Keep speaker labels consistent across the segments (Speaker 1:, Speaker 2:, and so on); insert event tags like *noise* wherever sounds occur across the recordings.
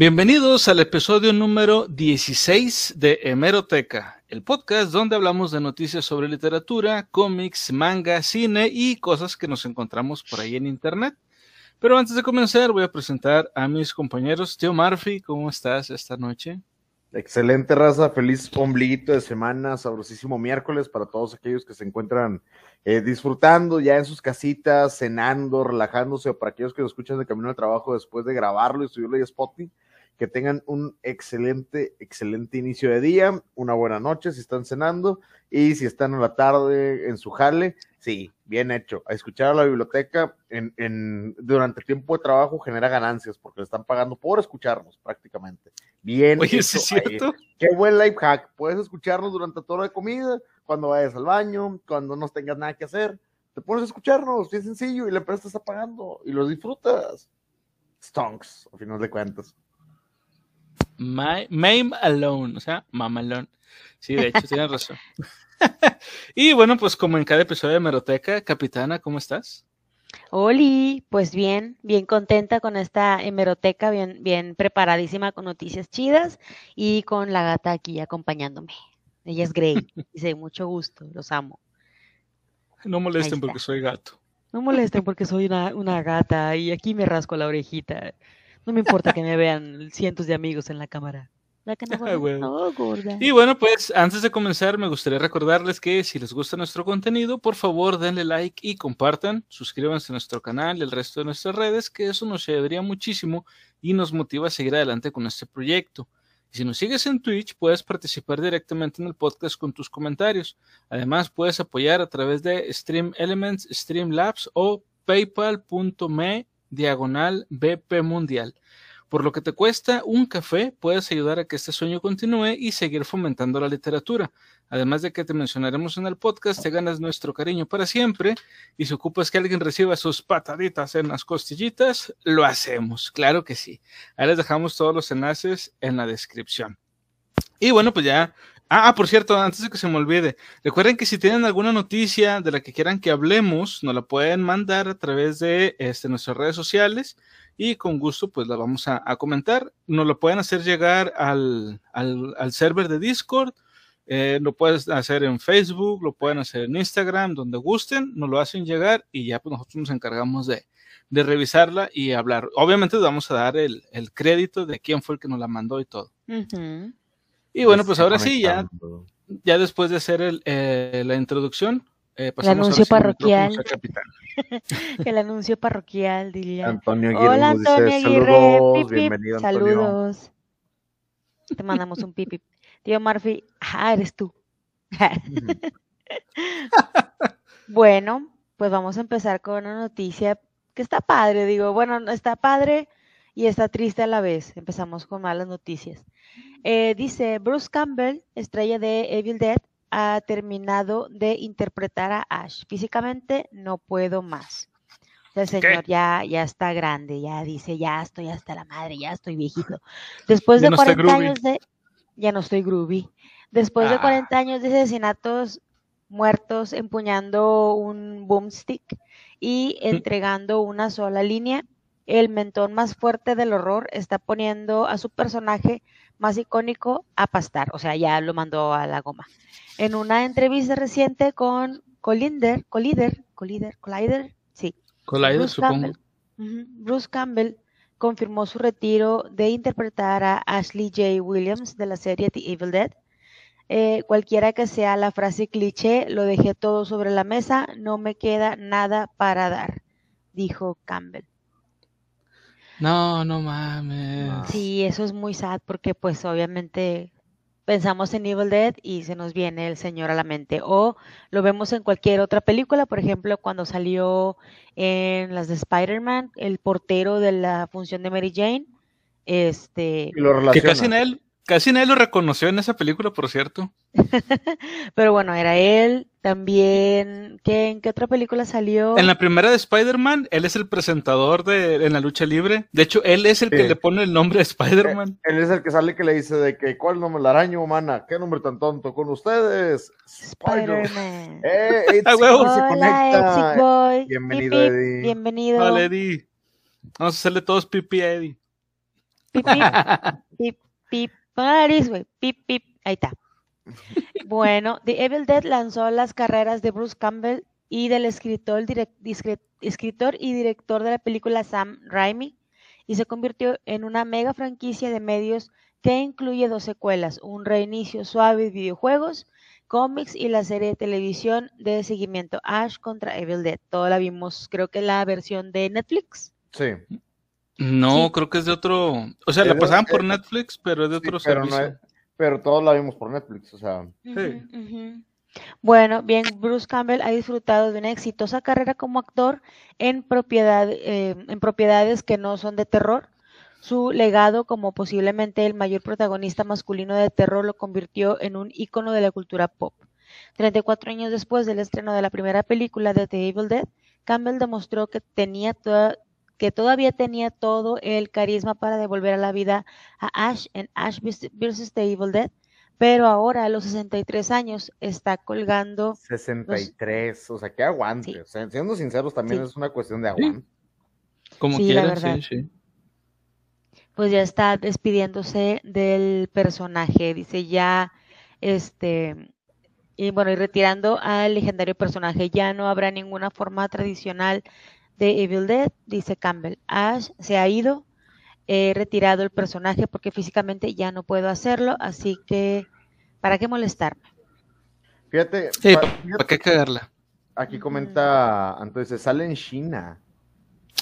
Speaker 1: Bienvenidos al episodio número 16 de Hemeroteca, el podcast donde hablamos de noticias sobre literatura, cómics, manga, cine y cosas que nos encontramos por ahí en internet. Pero antes de comenzar voy a presentar a mis compañeros. Tío Murphy, ¿cómo estás esta noche?
Speaker 2: Excelente raza, feliz ombliguito de semana, sabrosísimo miércoles para todos aquellos que se encuentran eh, disfrutando ya en sus casitas, cenando, relajándose, o para aquellos que lo escuchan de camino al trabajo después de grabarlo y subirlo a Spotify que tengan un excelente, excelente inicio de día, una buena noche si están cenando y si están en la tarde en su jale, sí, bien hecho. A escuchar a la biblioteca en, en, durante tiempo de trabajo genera ganancias porque le están pagando por escucharnos prácticamente. Bien.
Speaker 1: Oye, ¿es cierto?
Speaker 2: Qué buen life hack. Puedes escucharnos durante toda la comida, cuando vayas al baño, cuando no tengas nada que hacer. Te pones a escucharnos, bien sencillo, y la empresa está pagando y los disfrutas. Stonks, al final de cuentas.
Speaker 1: My, Mame Alone, o sea, Mamalón. Sí, de hecho, tienes razón. *laughs* y bueno, pues como en cada episodio de Hemeroteca, Capitana, ¿cómo estás?
Speaker 3: Oli, pues bien, bien contenta con esta hemeroteca, bien, bien preparadísima con noticias chidas y con la gata aquí acompañándome. Ella es Grey, *laughs* dice, mucho gusto, los amo.
Speaker 1: No molesten porque soy gato.
Speaker 3: No molesten porque soy una, una gata y aquí me rasco la orejita. No me importa que me vean cientos de amigos en la cámara. *laughs*
Speaker 1: Y bueno, pues antes de comenzar, me gustaría recordarles que si les gusta nuestro contenido, por favor denle like y compartan, suscríbanse a nuestro canal y el resto de nuestras redes, que eso nos ayudaría muchísimo y nos motiva a seguir adelante con este proyecto. Y si nos sigues en Twitch, puedes participar directamente en el podcast con tus comentarios. Además, puedes apoyar a través de Stream Elements, Streamlabs o paypal.me diagonal BP Mundial. Por lo que te cuesta un café, puedes ayudar a que este sueño continúe y seguir fomentando la literatura. Además de que te mencionaremos en el podcast, te ganas nuestro cariño para siempre y si ocupas que alguien reciba sus pataditas en las costillitas, lo hacemos, claro que sí. Ahí les dejamos todos los enlaces en la descripción. Y bueno, pues ya Ah, ah, por cierto, antes de que se me olvide, recuerden que si tienen alguna noticia de la que quieran que hablemos, nos la pueden mandar a través de este, nuestras redes sociales y con gusto pues la vamos a, comentar. Nos lo pueden hacer llegar al, al, server de Discord, eh, lo pueden hacer en Facebook, lo pueden hacer en Instagram, donde gusten, nos lo hacen llegar y ya pues nosotros nos encargamos de, de revisarla y hablar. Obviamente vamos a dar el, el, crédito de quién fue el que nos la mandó y todo. Y bueno, pues ahora sí, ya, ya después de hacer el, eh, la introducción,
Speaker 3: eh, el anuncio parroquial. *laughs* el anuncio parroquial, diría.
Speaker 2: Antonio Aguirre Hola, Antonio Aguirre. Saludos, bienvenido,
Speaker 3: Saludos. Te mandamos un pipi. Tío Murphy, ah, eres tú. *laughs* bueno, pues vamos a empezar con una noticia que está padre, digo, bueno, está padre y está triste a la vez. Empezamos con malas noticias. Eh, dice, Bruce Campbell, estrella de Evil Dead, ha terminado de interpretar a Ash. Físicamente no puedo más. El señor ya, ya está grande, ya dice, ya estoy hasta la madre, ya estoy viejito. Después de 40 años de... Ya no estoy groovy. Después de 40 ah. años de asesinatos muertos empuñando un boomstick y entregando una sola línea, el mentón más fuerte del horror está poniendo a su personaje más icónico a pastar, o sea, ya lo mandó a la goma. En una entrevista reciente con Collider, Collider, Collider, Collider, sí.
Speaker 1: Collider, Bruce supongo.
Speaker 3: Campbell, Bruce Campbell confirmó su retiro de interpretar a Ashley J. Williams de la serie The Evil Dead. Eh, cualquiera que sea la frase cliché, lo dejé todo sobre la mesa, no me queda nada para dar, dijo Campbell.
Speaker 1: No, no mames.
Speaker 3: Sí, eso es muy sad porque pues obviamente pensamos en Evil Dead y se nos viene el señor a la mente. O lo vemos en cualquier otra película, por ejemplo, cuando salió en las de Spider-Man, el portero de la función de Mary Jane. Este.
Speaker 1: que casi en él, Casi nadie lo reconoció en esa película, por cierto. *laughs*
Speaker 3: Pero bueno, era él. También, ¿qué, ¿en qué otra película salió?
Speaker 1: En la primera de Spider-Man, él es el presentador de, en la lucha libre. De hecho, él es el que le pone el nombre de Spider-Man.
Speaker 2: Él, es el que sale que le dice de que, ¿cuál nombre? La araña humana. ¿Qué nombre tan tonto? Con ustedes, Spider-Man. *laughs*
Speaker 3: eh, *laughs* Hola, Boy.
Speaker 2: Bienvenido, Eddie.
Speaker 3: Bienvenido.
Speaker 1: Hola, Eddie. Vamos a hacerle todos pipi a Eddie.
Speaker 3: Pip, pip, pip, pip. nariz, güey. Pip, pip. Ahí está. Bueno, The Evil Dead lanzó las carreras de Bruce Campbell y del escritor, escritor y director de la película Sam Raimi y se convirtió en una mega franquicia de medios que incluye dos secuelas, un reinicio suave de videojuegos, cómics y la serie de televisión de seguimiento Ash contra Evil Dead. Toda la vimos, creo que la versión de Netflix.
Speaker 2: Sí.
Speaker 1: No, creo que es de otro, o sea, la pasaban por Netflix, pero es de otro servicio.
Speaker 2: pero todos la vimos por Netflix, o sea. sí.
Speaker 3: Bueno, bien, Bruce Campbell ha disfrutado de una exitosa carrera como actor en, propiedad, eh, en propiedades que no son de terror. Su legado como posiblemente el mayor protagonista masculino de terror lo convirtió en un ícono de la cultura pop. 34 años después del estreno de la primera película de The Evil Dead, Campbell demostró que tenía toda, que todavía tenía todo el carisma para devolver a la vida a Ash en Ash vs. The Evil Dead, pero ahora a los 63 años está colgando.
Speaker 2: 63, o sea, que aguante. siendo sinceros, también es una cuestión de aguante.
Speaker 1: Como sí, sí, sí.
Speaker 3: Pues ya está despidiéndose del personaje, dice ya, este, y bueno, y retirando al legendario personaje, ya no habrá ninguna forma tradicional de Evil Dead, dice Campbell. Ash se ha ido, he retirado el personaje porque físicamente ya no puedo hacerlo, así que ¿para qué molestarme?
Speaker 2: Fíjate,
Speaker 1: para, qué cagarla?
Speaker 2: Aquí comenta, entonces sale en China.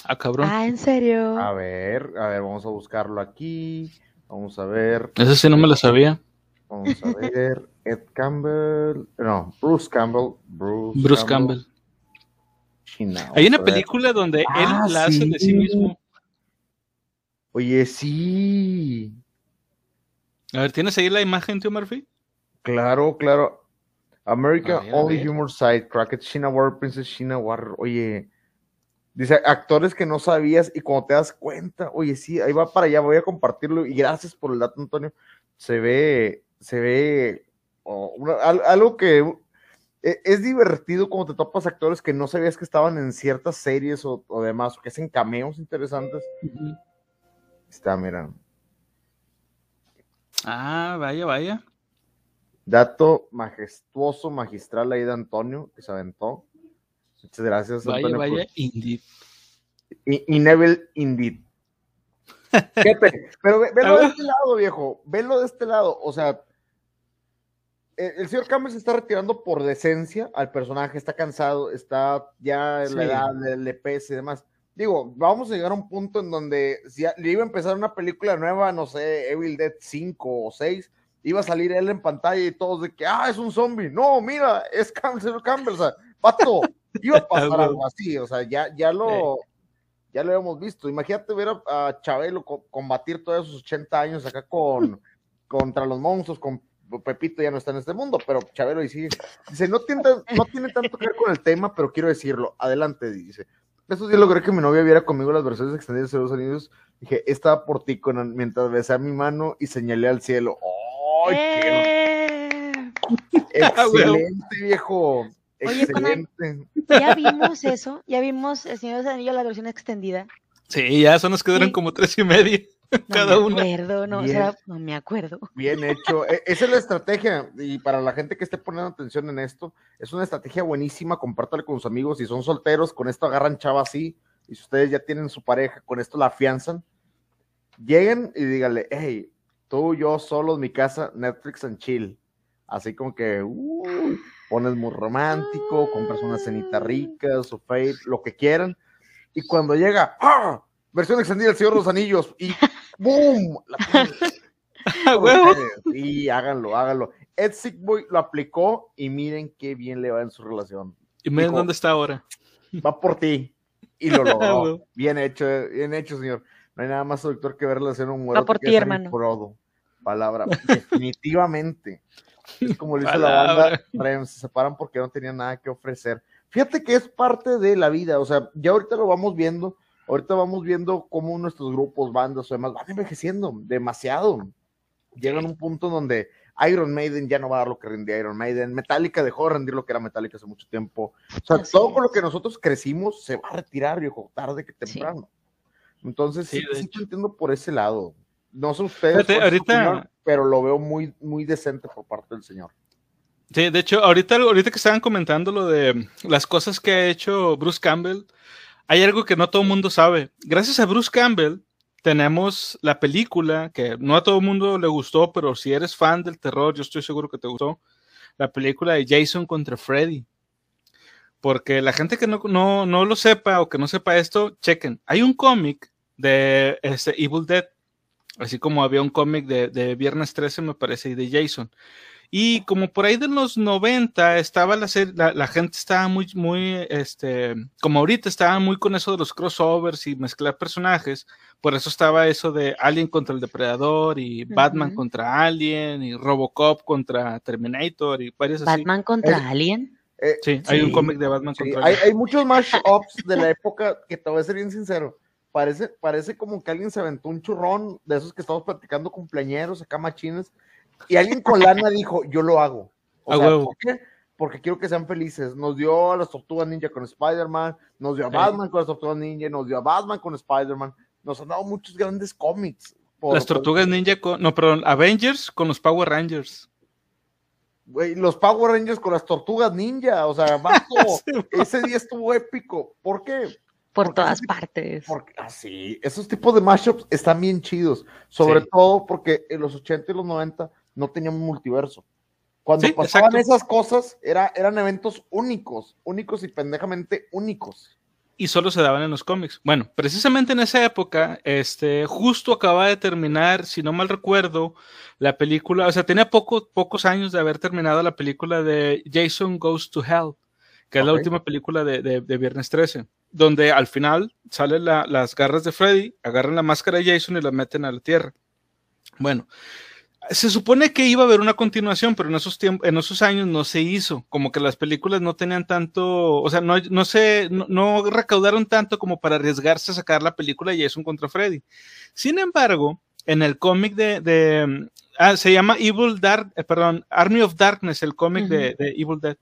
Speaker 1: Ah, cabrón.
Speaker 3: Ah, ¿en serio?
Speaker 2: A ver, a ver, vamos a buscarlo aquí. Vamos a ver.
Speaker 1: Ese sí no me lo sabía.
Speaker 2: Vamos a ver. Ed Campbell. No, Bruce Campbell. Bruce,
Speaker 1: Bruce Campbell. Hay una película donde él ah, la hace de sí mismo.
Speaker 2: Oye, sí.
Speaker 1: A ver, ¿tienes ahí la imagen, tío Murphy?
Speaker 2: Claro, claro. American Only Humor Side, Cracked China War, Princess China War. Oye, dice actores que no sabías y cuando te das cuenta, oye, sí, ahí va para allá, voy a compartirlo y gracias por el dato, Antonio. Se ve, se ve algo que es divertido cuando te topas actores que no sabías que estaban en ciertas series o, demás, o que hacen cameos interesantes. Está, mira.
Speaker 1: Ah, vaya, vaya.
Speaker 2: Dato majestuoso, magistral ahí de Antonio, que se aventó. Muchas gracias,
Speaker 1: vaya, Antonio. Vaya, vaya, indeed.
Speaker 2: Y, Neville, indeed. *laughs* pero velo de este lado, viejo. Velo de este lado. O sea, el, señor Campbell se está retirando por decencia al personaje, está cansado, está ya en la edad, le, le pese y demás digo, vamos a llegar a un punto en donde si le iba a empezar una película nueva, no sé, Evil Dead 5 o 6, iba a salir él en pantalla y todos de que, ah, es un zombie. No, mira, es Campbell, Campbell, o sea, pato, iba a *laughs* pasar algo así, o sea, ya, ya lo, ya lo habíamos visto. Imagínate ver a, Chabelo combatir todos esos 80 años acá con, contra los monstruos, con Pepito ya no está en este mundo, pero Chabelo y sí, dice, no tiene, no tiene tanto que ver con el tema, pero quiero decirlo, adelante, dice, estos días logré que mi novia viera conmigo las versiones extendidas de los Unidos. Dije, estaba por ti con, mientras besé mi mano y señalé al cielo. ¡Ay, qué... Eh. *laughs* Excelente, viejo. Excelente.
Speaker 3: ya vimos eso, ya vimos El Señor de los Anillos, la versión extendida.
Speaker 1: Sí, ya eso nos quedaron como tres y medio. Cada
Speaker 3: uno. no, no me acuerdo.
Speaker 2: Bien hecho. E, esa es la estrategia. Y para la gente que esté poniendo atención en esto, es una estrategia buenísima. Compártale con sus amigos. Si son solteros, con esto agarran chava así. Y si ustedes ya tienen su pareja, con esto la afianzan. Lleguen y díganle, hey, tú, yo, solo en mi casa, Netflix and chill. Así como que uh, pones muy romántico, compras una cenita rica, su fade, lo que quieran. Y cuando llega, ¡ah! versión extendida del Señor de los Anillos y ¡boom! y *laughs* háganlo, háganlo. Ed Sickboy lo aplicó y miren qué bien le va en su relación.
Speaker 1: Y miren dónde está ahora.
Speaker 2: Va por ti. Y lo *laughs* logró. bien hecho, bien hecho, señor. No hay nada más doctor que verle hacer un
Speaker 3: muerto. Va por ti, hermano.
Speaker 2: Palabra. Definitivamente. Es como lo hizo la banda. Se separan porque no tenían nada que ofrecer. Fíjate que es parte de la vida. O sea, ya ahorita lo vamos viendo ahorita vamos viendo cómo nuestros grupos, bandas o demás van envejeciendo demasiado. Llegan a un punto donde Iron Maiden ya no va a dar lo que rendía Iron Maiden, Metallica dejó de rendir lo que era Metallica hace mucho tiempo. O sea, todo con lo que nosotros crecimos se va a retirar, viejo, tarde que temprano. Entonces, sí, sí, entiendo por ese lado. No sé ustedes, ahorita... pero lo veo muy, muy decente por parte del señor.
Speaker 1: Sí, de hecho, ahorita, ahorita que estaban comentando lo de las cosas que ha hecho Bruce Campbell, hay algo que no todo el mundo sabe. Gracias a Bruce Campbell tenemos la película que no a todo el mundo le gustó, pero si eres fan del terror, yo estoy seguro que te gustó, la película de Jason contra Freddy. Porque la gente que no, no, lo sepa o que no sepa esto, chequen. Hay un cómic de este Evil Dead, así como había un cómic de, de Viernes 13, me parece, y de Jason. Y como por ahí de los 90 estaba la serie, la, gente estaba muy, muy, este, como ahorita estaba muy con eso de los crossovers y mezclar personajes, por eso estaba eso de Alien contra el Depredador y Batman contra Alien y Robocop contra Terminator y varios
Speaker 3: así. ¿Batman contra Alien?
Speaker 1: Eh, sí, hay un cómic de Batman contra
Speaker 2: hay, Alien. Hay muchos mashups de la época que te voy a ser bien sincero. Parece, parece como que alguien se aventó un churrón de esos que estamos platicando cumpleañeros acá machines y alguien con lana dijo, yo lo hago. O sea, ¿por qué? Porque quiero que sean felices. Nos dio a las Tortugas Ninja con Spider-Man, nos dio a Batman con las Tortugas Ninja, nos dio a Batman con Spider-Man. Nos han dado muchos grandes cómics.
Speaker 1: las Tortugas Ninja con, no, perdón, Avengers con los Power Rangers.
Speaker 2: Güey, los Power Rangers con las Tortugas Ninja, o sea, *laughs* ese día estuvo épico. ¿Por qué?
Speaker 3: Por todas partes.
Speaker 2: Porque así, ah, esos tipos de mashups están bien chidos, sobre todo porque en los 80 y los 90 no tenían multiverso. Cuando pasaban esas cosas, era, eran eventos únicos, únicos y pendejamente únicos.
Speaker 1: Y solo se daban en los cómics. Bueno, precisamente en esa época, este, justo acaba de terminar, si no mal recuerdo, la película, o sea, tenía poco, pocos años de haber terminado la película de Jason Goes to Hell, que es la última película de, de, Viernes 13, donde al final salen las garras de Freddy, agarran la máscara de Jason y la meten a la tierra. Bueno, se supone que iba a haber una continuación, pero en esos tiempos, en esos años no se hizo. Como que las películas no tenían tanto, o sea, no, no se, no, recaudaron tanto como para arriesgarse a sacar la película Jason contra Freddy. Sin embargo, en el cómic de, ah, se llama Evil Dark, eh, perdón, Army of Darkness, el cómic de, Evil Dead.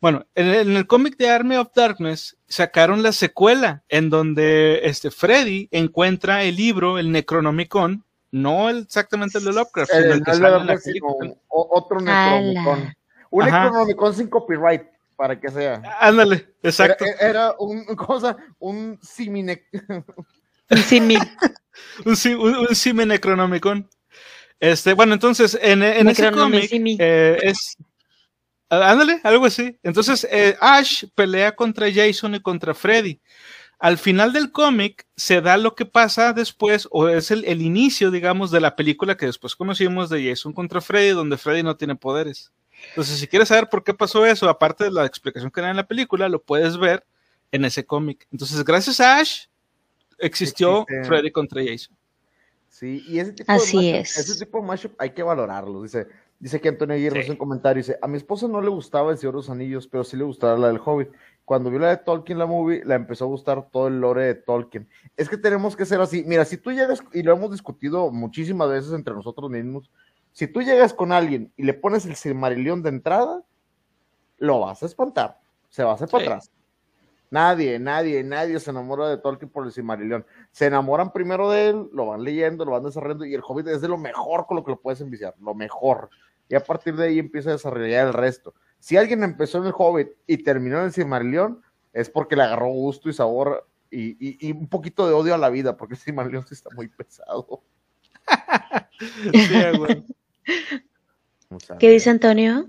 Speaker 1: Bueno, en el, el cómic de Army of Darkness sacaron la secuela en donde este Freddy encuentra el libro, el Necronomicon, no exactamente el de Lovecraft, sino el que sale en la
Speaker 2: Otro Necronomicon. Un Necronomicon sin copyright, para que sea.
Speaker 1: Ándale, exacto.
Speaker 2: Era, un *laughs* cosa, un simine. *laughs*
Speaker 3: un simi.
Speaker 1: un, un, simi Necronomicon. Este, bueno, entonces, en, en ese cómic eh, es. Ándale, algo así. Entonces, eh, Ash pelea contra Jason y contra Freddy al final del cómic se da lo que pasa después, o es el, inicio, digamos, de la película que después conocimos de Jason contra Freddy, donde Freddy no tiene poderes. Entonces, si quieres saber por qué pasó eso, aparte de la explicación que da en la película, lo puedes ver en ese cómic. Entonces, gracias a Ash, existió Freddy contra Jason.
Speaker 2: Sí, y ese tipo
Speaker 3: Así
Speaker 2: de
Speaker 3: es.
Speaker 2: ese tipo de mashup hay que valorarlo. Dice, dice que Antonio Aguirre en un comentario, dice, a mi esposa no le gustaba el Señor de los Anillos, pero sí le gustaba la del Hobbit cuando vio la de Tolkien, la movie, la empezó a gustar todo el lore de Tolkien. Es que tenemos que ser así. Mira, si tú llegas, y lo hemos discutido muchísimas veces entre nosotros mismos, si tú llegas con alguien y le pones el Silmarillion de entrada, lo vas a espantar. Se va a hacer para atrás. Nadie, nadie, nadie se enamora de Tolkien por el Silmarillion. Se enamoran primero de él, lo van leyendo, lo van desarrollando, y el Hobbit es de lo mejor con lo que lo puedes enviciar, lo mejor. Y a partir de ahí empieza a desarrollar el resto. Si alguien empezó en el Hobbit y terminó en el Silmarillion, es porque le agarró gusto y sabor y, un poquito de odio a la vida, porque el Silmarillion sí está muy pesado. *laughs*
Speaker 3: ¿Qué dice Antonio?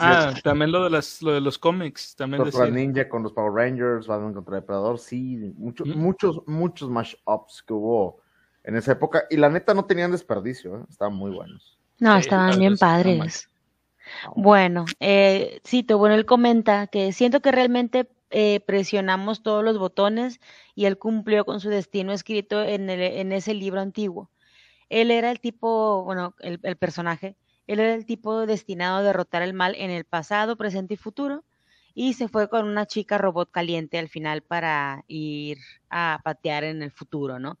Speaker 1: ah, también lo de, las, lo de los cómics. También
Speaker 2: contra Ninja con los Power Rangers, Batman contra Depredador, sí, muchos, muchos, muchos mashups que hubo en esa época. Y la neta no tenían desperdicio, ¿eh? estaban muy buenos.
Speaker 3: No, estaban bien padres. Bueno, eh, Cito, bueno, él comenta que siento que realmente eh, presionamos todos los botones y él cumplió con su destino escrito en, el, en ese libro antiguo. Él era el tipo, bueno, el, el, personaje, él era el tipo destinado a derrotar el mal en el pasado, presente y futuro, y se fue con una chica robot caliente al final para ir a patear en el futuro, ¿no?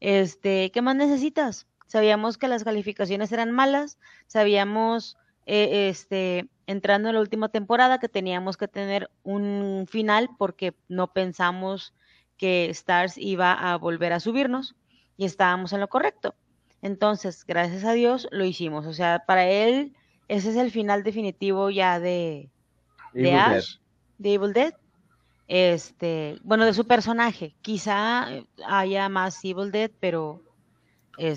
Speaker 3: Este, ¿qué más necesitas? Sabíamos que las calificaciones eran malas, sabíamos eh, este, entrando en la última temporada que teníamos que tener un final porque no pensamos que Stars iba a volver a subirnos. y estábamos en lo correcto. Entonces, gracias a Dios lo hicimos. O sea, para él, ese es el final definitivo ya de, de Ash, de Evil Dead. Este, bueno, de su personaje. Quizá haya más Evil Dead, pero.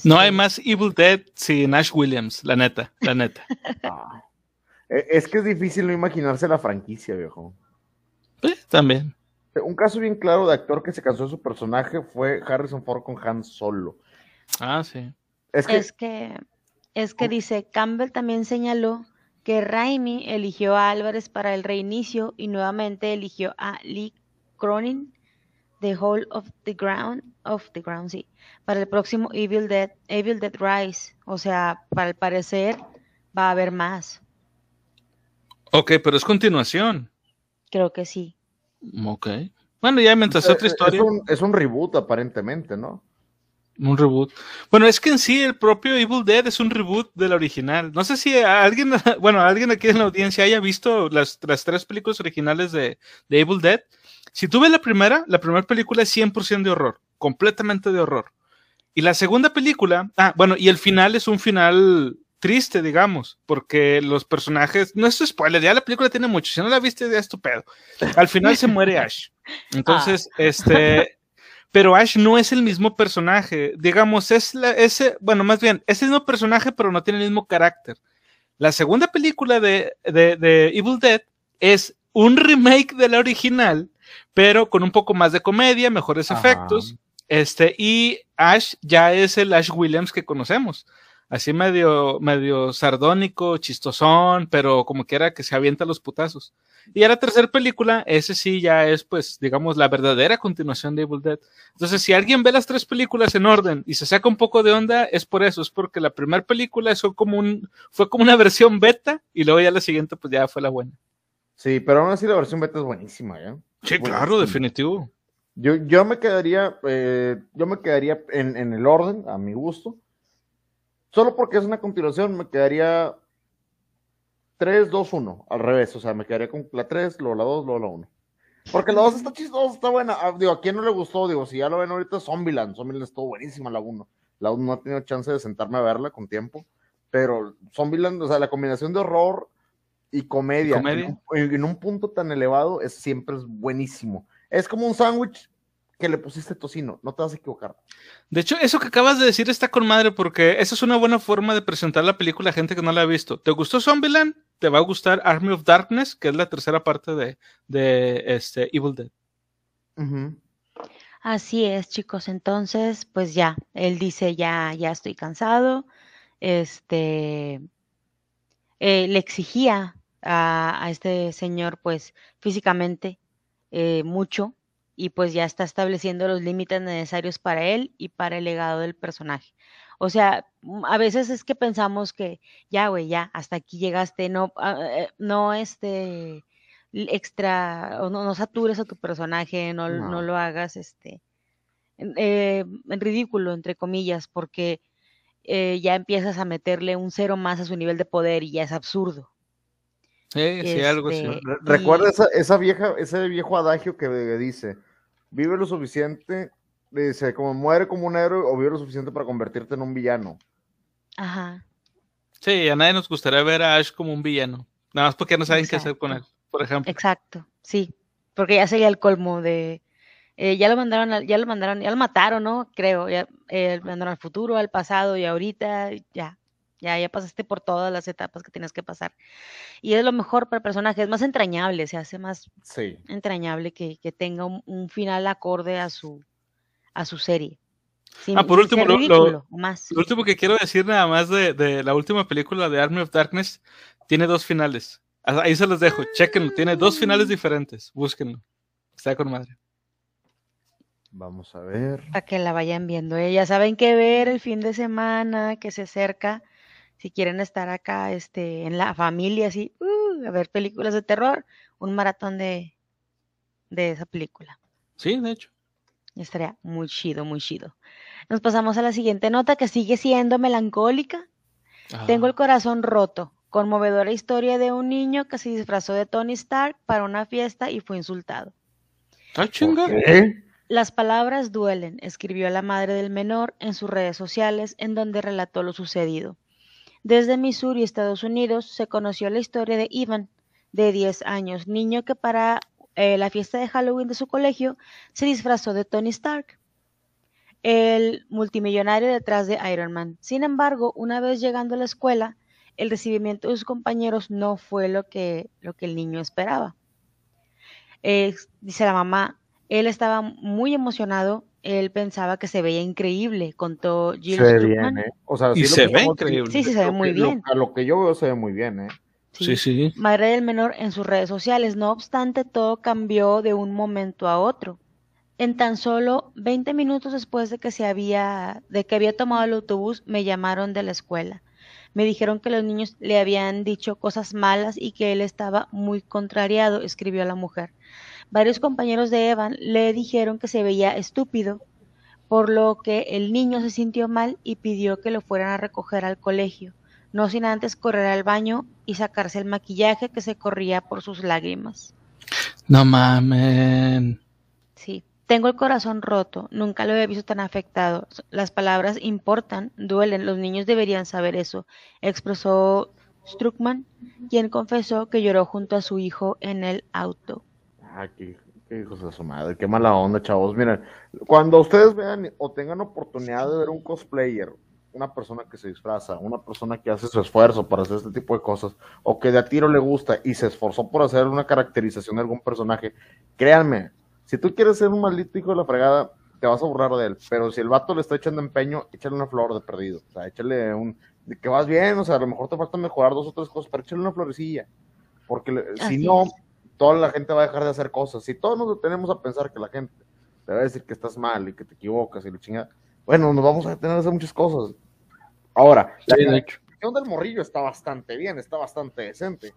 Speaker 1: No hay este más Evil Dead sin Ash Williams, la neta, la neta. *laughs*
Speaker 2: Ah. E, es que es difícil no imaginarse la franquicia, viejo.
Speaker 1: Pues, también.
Speaker 2: Un caso bien claro de actor que se cansó de su personaje fue Harrison Ford con Han Solo.
Speaker 1: Ah, sí.
Speaker 3: Es que, es que, dice, Campbell también señaló que Raimi eligió a Álvarez para el reinicio y nuevamente eligió a Lee Cronin, The Whole of the Ground, of the Ground, sí, para el próximo Evil Dead, Evil Dead Rise. O sea, para el parecer va a haber más.
Speaker 1: Ok, pero es continuación.
Speaker 3: Creo que sí.
Speaker 1: Ok. Bueno, ya mientras otra historia.
Speaker 2: Es un, reboot, aparentemente, ¿no?
Speaker 1: Un reboot. Bueno, es que en sí el propio Evil Dead es un reboot del original. No sé si alguien, *laughs* bueno, alguien aquí en la audiencia haya visto las, tres películas originales de, de, Evil Dead. Si tú ves la primera, la primera película es 100% de horror, completamente de horror. Y la segunda película, ah, bueno, y el final es un final triste, digamos, porque los personajes, no es spoiler, ya la película tiene mucho, si no la viste ya es tu pedo. Al final se muere *laughs* Ash. Entonces, ah. este, pero Ash no es el mismo personaje, digamos, es la, ese, bueno, más bien, es el mismo personaje, pero no tiene el mismo carácter. La segunda película de, de, Evil Dead es un remake de la original, pero con un poco más de comedia, mejores efectos, este, y Ash ya es el Ash Williams que conocemos así medio, medio sardónico, chistosón, pero como quiera que se avienta los putazos. Y a la tercera película, ese sí ya es, pues, digamos, la verdadera continuación de Evil Dead. Entonces, si alguien ve las tres películas en orden y se saca un poco de onda, es por eso, es porque la primera película fue como, un, fue como una versión beta y luego ya la siguiente, pues ya fue la buena.
Speaker 2: Sí, pero aún así la versión beta es buenísima, ¿ya?
Speaker 1: Sí, claro, definitivo.
Speaker 2: Yo, yo me quedaría, eh, yo me quedaría en, en el orden, a mi gusto Solo porque es una continuación, me quedaría 3, 2, 1, al revés. O sea, me quedaría con la 3, luego la 2, luego la 1. Porque la 2 está chistosa, está buena. Ah, digo, ¿a quién no le gustó? Digo, si ya lo ven ahorita, Zombieland. Zombieland estuvo buenísima la 1. La 1 no ha tenido chance de sentarme a verla con tiempo. Pero Zombieland, o sea, la combinación de horror y comedia, En, un, en, un, punto tan elevado es siempre es buenísimo. Es como un sándwich que le pusiste tocino, no te vas a equivocar.
Speaker 1: De hecho, eso que acabas de decir está con madre porque esa es una buena forma de presentar la película a gente que no la ha visto. ¿Te gustó Zombieland? Te va a gustar Army of Darkness, que es la tercera parte de, de este Evil Dead.
Speaker 3: Así es, chicos. Entonces, pues ya, él dice ya, ya estoy cansado. Este eh, le exigía a, este señor, pues, físicamente eh, mucho y pues ya está estableciendo los límites necesarios para él y para el legado del personaje. O sea, mm, a veces es que pensamos que ya, güey, ya, hasta aquí llegaste, no, ah, eh, no, este, extra, o no, no, satures a tu personaje, no, no. lo hagas, este, eh, en ridículo, entre comillas, porque eh, ya empiezas a meterle un cero más a su nivel de poder y ya es absurdo.
Speaker 1: Sí, sí, algo así.
Speaker 2: Este, recuerda esa, esa, vieja, ese viejo adagio que dice, vive lo suficiente, dice, como muere como un héroe o vive lo suficiente para convertirte en un villano.
Speaker 3: Ajá.
Speaker 1: Sí, a nadie nos gustaría ver a Ash como un villano. Nada más porque no saben qué hacer con él, por ejemplo.
Speaker 3: Exacto, sí. Porque ya sería el colmo de. Eh, ya lo mandaron, ya lo mandaron, ya lo mataron, ¿no? Creo. Ya eh, mandaron al futuro, al pasado y ahorita, ya. Ya, ya pasaste por todas las etapas que tienes que pasar. Y es lo mejor para el personaje, es más entrañable, se hace más entrañable que, tenga un, final acorde a su, a su serie.
Speaker 1: ah, por último, lo, más. lo, último que quiero decir nada más de, la última película de Army of Darkness, tiene dos finales. Ahí se los dejo, chequenlo, tiene dos finales diferentes, búsquenlo. Está con madre.
Speaker 2: Vamos a ver.
Speaker 3: Para que la vayan viendo. ¿eh? Ya saben qué ver el fin de semana que se acerca si quieren estar acá este, en la familia, así, uh, a ver películas de terror, un maratón de, de esa película.
Speaker 1: Sí, de hecho.
Speaker 3: Estaría muy chido, muy chido. Nos pasamos a la siguiente nota que sigue siendo melancólica. Tengo el corazón roto. Conmovedora historia de un niño que se disfrazó de Tony Stark para una fiesta y fue insultado.
Speaker 1: ¿Ah, chinga?
Speaker 3: Las palabras duelen, escribió la madre del menor en sus redes sociales, en donde relató lo sucedido. Desde Missouri, Estados Unidos, se conoció la historia de Ivan, de 10 años, niño que para eh, la fiesta de Halloween de su colegio se disfrazó de Tony Stark, el multimillonario detrás de Iron Man. Sin embargo, una vez llegando a la escuela, el recibimiento de sus compañeros no fue lo que, lo que el niño esperaba. dice la mamá, él estaba muy emocionado, él pensaba que se veía increíble, contó Jill
Speaker 2: Se ve bien, ¿eh? O sea,
Speaker 1: y
Speaker 2: sí
Speaker 1: se
Speaker 2: lo
Speaker 1: ve
Speaker 2: que-
Speaker 1: increíble.
Speaker 3: Sí, sí, se ve muy
Speaker 2: que- lo-
Speaker 3: bien.
Speaker 2: a lo que yo veo se ve muy bien, ¿eh?
Speaker 1: Sí, sí.
Speaker 3: Madre del menor en sus redes sociales. No obstante, todo cambió de un momento a otro. En tan solo 20 minutos después de que se había, de que había tomado el autobús, me llamaron de la escuela. Me dijeron que los niños le habían dicho cosas malas y que él estaba muy contrariado, escribió la mujer. Varios compañeros de Evan le dijeron que se veía estúpido, por lo que el niño se sintió mal y pidió que lo fueran a recoger al colegio, no sin antes correr al baño y sacarse el maquillaje que se corría por sus lágrimas.
Speaker 1: No mamen.
Speaker 3: Sí, tengo el corazón roto, nunca lo había visto tan afectado. Las palabras importan, duelen, los niños deberían saber eso, expresó Struckman, quien confesó que lloró junto a su hijo en el auto.
Speaker 2: Ah, qué, qué hijos de su madre, qué mala onda, chavos. Miren, cuando ustedes vean o tengan oportunidad de ver un cosplayer, una persona que se disfraza, una persona que hace su esfuerzo para hacer este tipo de cosas, o que de a tiro le gusta y se esforzó por hacer una caracterización de algún personaje, créanme, si tú quieres ser un maldito hijo de la fregada, te vas a burlar de él. Pero si el vato le está echando empeño, échale una flor de perdido. O sea, échale un. de que vas bien, o sea, a lo mejor te falta mejorar dos o tres cosas, pero échale una florecilla. Porque si no,
Speaker 3: es.
Speaker 2: Toda la gente va a dejar de hacer cosas. Si todos nos detenemos a pensar que la gente te va a decir que estás mal y que te equivocas y la chingada, bueno, nos vamos a detener a hacer muchas cosas. Ahora, la
Speaker 1: Sí, de hecho.
Speaker 2: caracterización del morrillo está bastante bien, está bastante decente.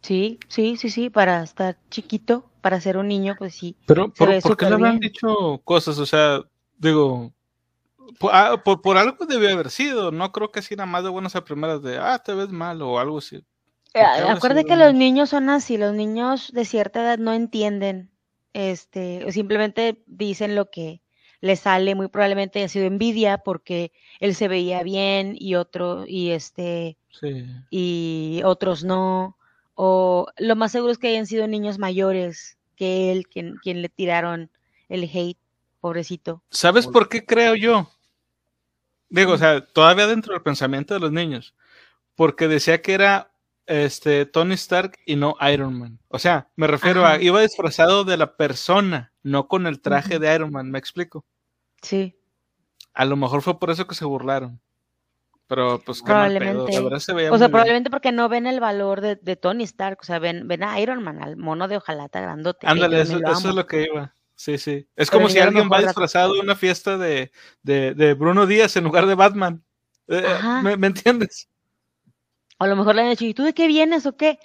Speaker 3: Sí, sí, sí, sí, para estar chiquito, para ser un niño, pues sí.
Speaker 1: Pero,
Speaker 3: Se
Speaker 1: ¿por, qué le habrán dicho cosas? O sea, digo, por, ah, por, por algo debió haber sido. No creo que así nada más de buenas a primeras de, ah, te ves mal o algo así.
Speaker 3: Eh, Acuérdate que los niños son así, los niños de cierta edad no entienden, este, o simplemente dicen lo que les sale, muy probablemente haya sido envidia porque él se veía bien y otro, y este,
Speaker 1: Sí.
Speaker 3: y otros no, o lo más seguro es que hayan sido niños mayores que él, quien, quien le tiraron el hate, pobrecito.
Speaker 1: ¿Sabes por qué creo yo? Digo, o sea, todavía dentro del pensamiento de los niños. Porque decía que era este Tony Stark y no Iron Man. O sea, me refiero a iba disfrazado de la persona, no con el traje de Iron Man, ¿me explico?
Speaker 3: Sí,
Speaker 1: A lo mejor fue por eso que se burlaron. Pero pues pedo.
Speaker 3: Probablemente.
Speaker 1: La verdad se veía
Speaker 3: o sea,
Speaker 1: bien.
Speaker 3: probablemente porque no ven el valor de, de Tony Stark, o sea, ven, ven a Iron Man, al mono de hojalata grandote.
Speaker 1: Ándale, eso, es lo que iba. Sí, sí. Es
Speaker 3: Pero
Speaker 1: como si alguien va disfrazado de una fiesta de, de, de Bruno Díaz en lugar de Batman. Eh,
Speaker 3: Ajá.
Speaker 1: ¿me, me entiendes?
Speaker 3: O a lo mejor le han dicho, ¿y tú de qué vienes o qué?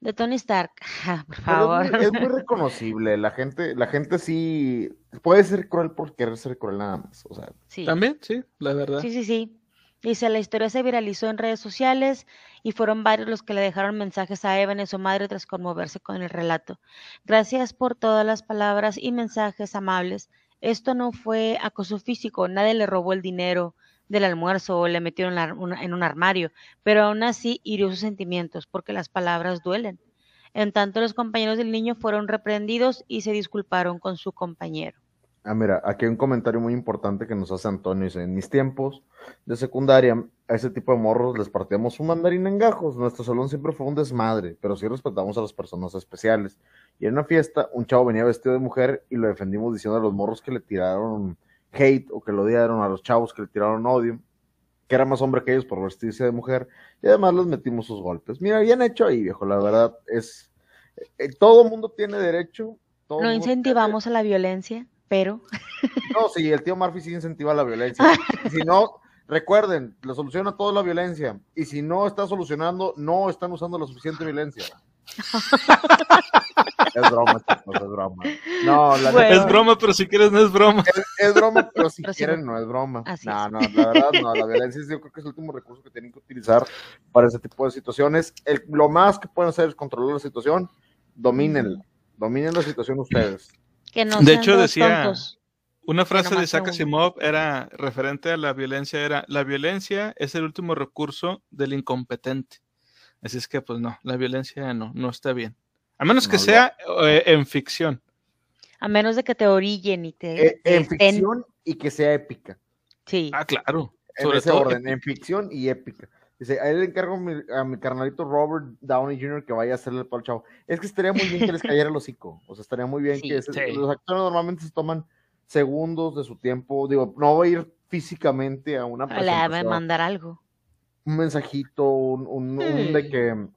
Speaker 3: De Tony Stark. *laughs* Por favor.
Speaker 2: Es muy, es muy reconocible, la gente, la gente sí puede ser cruel por querer ser cruel nada más. O sea,
Speaker 3: Sí.
Speaker 1: También, sí, la verdad.
Speaker 3: Sí, sí, sí. Dice, la historia se viralizó en redes sociales y fueron varios los que le dejaron mensajes a Evan y su madre tras conmoverse con el relato. Gracias por todas las palabras y mensajes amables. Esto no fue acoso físico, nadie le robó el dinero del almuerzo o le metieron en la- una- en un armario, pero aún así hirió sus sentimientos porque las palabras duelen. En tanto, los compañeros del niño fueron reprendidos y se disculparon con su compañero.
Speaker 2: Ah, mira, aquí hay un comentario muy importante que nos hace Antonio. Dice, en mis tiempos de secundaria, a ese tipo de morros les partíamos un mandarín en gajos. Nuestro salón siempre fue un desmadre, pero sí respetamos a las personas especiales. Y en una fiesta, un chavo venía vestido de mujer y lo defendimos diciendo a los morros que le tiraron hate o que lo odiaron, a los chavos que le tiraron odio, que era más hombre que ellos por vestirse de mujer. Y además les metimos sus golpes. Mira, bien hecho ahí, viejo. La verdad es, eh, todo mundo tiene derecho. todo
Speaker 3: No
Speaker 2: tiene-
Speaker 3: incentivamos a la violencia, pero... *laughs*
Speaker 2: no, sí, el tío Murphy sí incentiva la violencia. *laughs* Si no, recuerden, la solución a todo es la violencia. Y si no está solucionando, no están usando la suficiente violencia. *laughs* es broma, chicos, es broma. No, la
Speaker 3: Bueno.
Speaker 1: Es broma, pero si quieres no es broma.
Speaker 2: es, es broma, pero si
Speaker 3: Pero
Speaker 2: quieren,
Speaker 3: no.
Speaker 2: no es broma.
Speaker 3: Así
Speaker 2: no,
Speaker 3: es.
Speaker 2: no, la verdad, no, la violencia es, yo creo que es el último recurso que tienen que utilizar para ese tipo de situaciones. El- lo más que pueden hacer es controlar la situación, domínenla, dominen la situación ustedes.
Speaker 3: Que no
Speaker 1: De hecho, decía-
Speaker 3: tontos.
Speaker 1: Una frase de Isaac Asimov era referente a la violencia, era la violencia es el último recurso del incompetente. Así es que, pues no, la violencia no, no está bien. A menos que sea eh, en ficción.
Speaker 3: A menos de que te orillen y te...
Speaker 2: Eh, en ficción y que sea épica.
Speaker 3: Sí.
Speaker 1: Ah, claro.
Speaker 2: En ese orden, en ficción y épica. Dice, ahí le encargo a mi, carnalito Robert Downey Jr. que vaya a hacerle el palo chavo. Es que estaría muy bien que les cayera el hocico. O sea, estaría muy bien que los actores normalmente se toman segundos de su tiempo. Digo, no voy a ir físicamente a una
Speaker 3: presentación. Le mandar algo.
Speaker 2: Un mensajito, un, un, un de que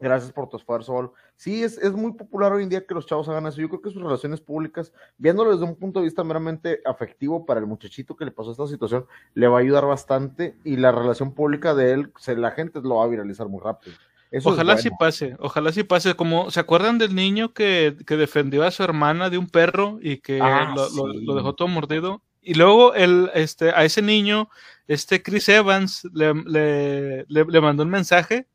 Speaker 2: gracias por tu esfuerzo. Sí, es, es, muy popular hoy en día que los chavos hagan eso. Yo creo que sus relaciones públicas, viéndolo desde un punto de vista meramente afectivo para el muchachito que le pasó esta situación, le va a ayudar bastante y la relación pública de él, se, la gente lo va a viralizar muy rápido.
Speaker 1: ojalá sí pase, ojalá sí pase. Como, ¿se acuerdan del niño que, que defendió a su hermana de un perro y que ah, lo, lo, dejó todo mordido? Y luego el, este, a ese niño, este Chris Evans le, le, le mandó un mensaje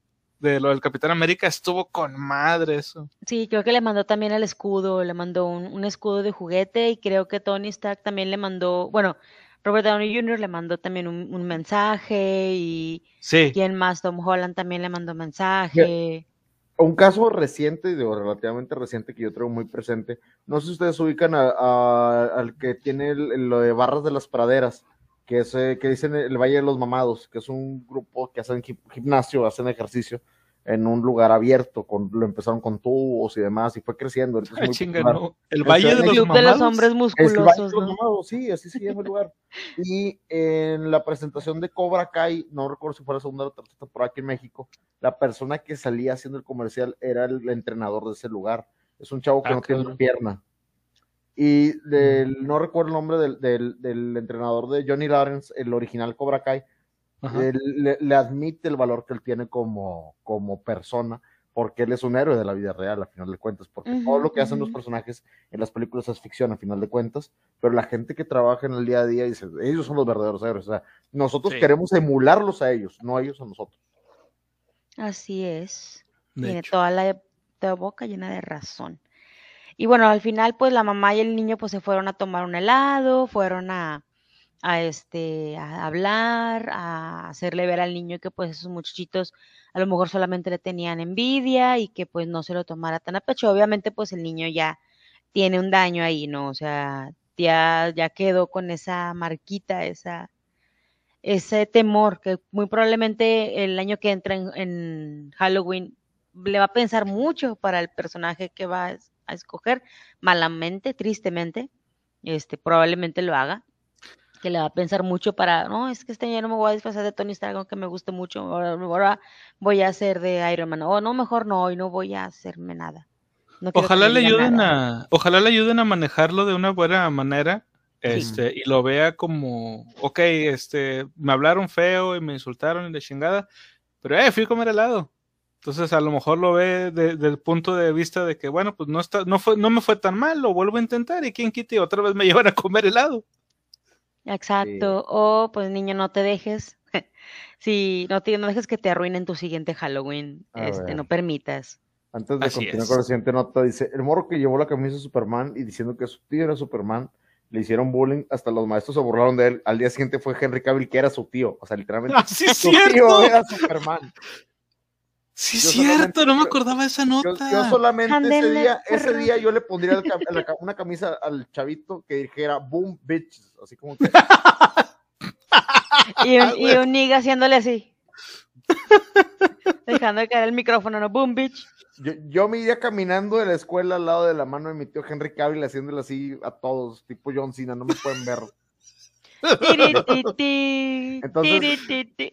Speaker 1: de lo del Capitán América estuvo con madre eso.
Speaker 3: Sí, creo que le mandó también el escudo, le mandó un, escudo de juguete y creo que Tony Stark también le mandó, bueno, Robert Downey Jr. le mandó también un, mensaje y
Speaker 1: sí.
Speaker 3: quién más, Tom Holland también le mandó mensaje.
Speaker 2: Un caso reciente, digo, relativamente reciente que yo traigo muy presente, no sé si ustedes ubican al que tiene lo de Barras de las Praderas que es eh, que dicen el Valle de los Mamados, que es un grupo que hacen gimnasio, hacen ejercicio en un lugar abierto, con, lo empezaron con tubos y demás, y fue creciendo.
Speaker 1: El Valle de los,
Speaker 3: de los Hombres Musculosos.
Speaker 2: sí, así se llama el lugar. Y en la presentación de Cobra Kai, no recuerdo si fue la segunda o la tercera temporada aquí en México, la persona que salía haciendo el comercial era el entrenador de ese lugar. Es un chavo que ah, no tiene una pierna y del, no recuerdo el nombre del, del, del, entrenador de Johnny Lawrence, el original Cobra Kai, le, le, admite el valor que él tiene como, como persona, porque él es un héroe de la vida real, a final de cuentas, porque todo lo que hacen los personajes en las películas es ficción, a final de cuentas, pero la gente que trabaja en el día a día dice, ellos son los verdaderos héroes, o sea, nosotros queremos emularlos a ellos, no a ellos a nosotros.
Speaker 3: Así es. Tiene toda la, boca llena de razón. Y bueno, al final, pues la mamá y el niño pues se fueron a tomar un helado, fueron a, a este, a hablar, a hacerle ver al niño que pues esos muchachitos a lo mejor solamente le tenían envidia y que pues no se lo tomara tan a pecho. Obviamente pues el niño ya tiene un daño ahí, ¿no? O sea, ya, ya quedó con esa marquita, esa, ese temor que muy probablemente el año que entra en, en Halloween le va a pensar mucho para el personaje que va a escoger, malamente, tristemente, este, probablemente lo haga, que le va a pensar mucho para, no, es que este año no me voy a disfrazar de Tony Stark, aunque me guste mucho, ahora, voy a hacer de Iron Man, o no, mejor no, hoy no voy a hacerme nada.
Speaker 1: ojalá le ayuden a, ojalá le ayuden a manejarlo de una buena manera, este, y lo vea como, ok, este, me hablaron feo y me insultaron y de chingada, pero eh, fui a comer helado. Entonces a lo mejor lo ve desde el punto de vista de que, bueno, pues no está, no fue, no me fue tan mal, lo vuelvo a intentar y quien quite otra vez me *laughs* llevan a comer helado.
Speaker 3: Exacto. O pues niño, no te dejes. *laughs* si no te no dejes que te arruinen tu siguiente Halloween. este, no permitas.
Speaker 2: Antes de continuar con la siguiente nota, dice, el morro que llevó la camisa de Superman y diciendo que su tío era Superman, le hicieron bullying, hasta los maestros se burlaron de él. Al día siguiente fue Henry Cavill, que era su tío. O sea, literalmente, *laughs*
Speaker 1: ¡Ah, su tío era Superman. Sí, es cierto, no me acordaba de esa nota.
Speaker 2: Yo, solamente ese día, ese día yo le pondría una camisa al chavito que dijera boom bitches, así como que.
Speaker 3: y, un, *laughs* y un niga haciéndole así. *laughs* Dejando de caer el micrófono, no boom bitch.
Speaker 2: Yo, yo, me iría caminando de la escuela al lado de la mano de mi tío Henry Cavill haciéndole así a todos, tipo John Cena, no me pueden ver. Entonces,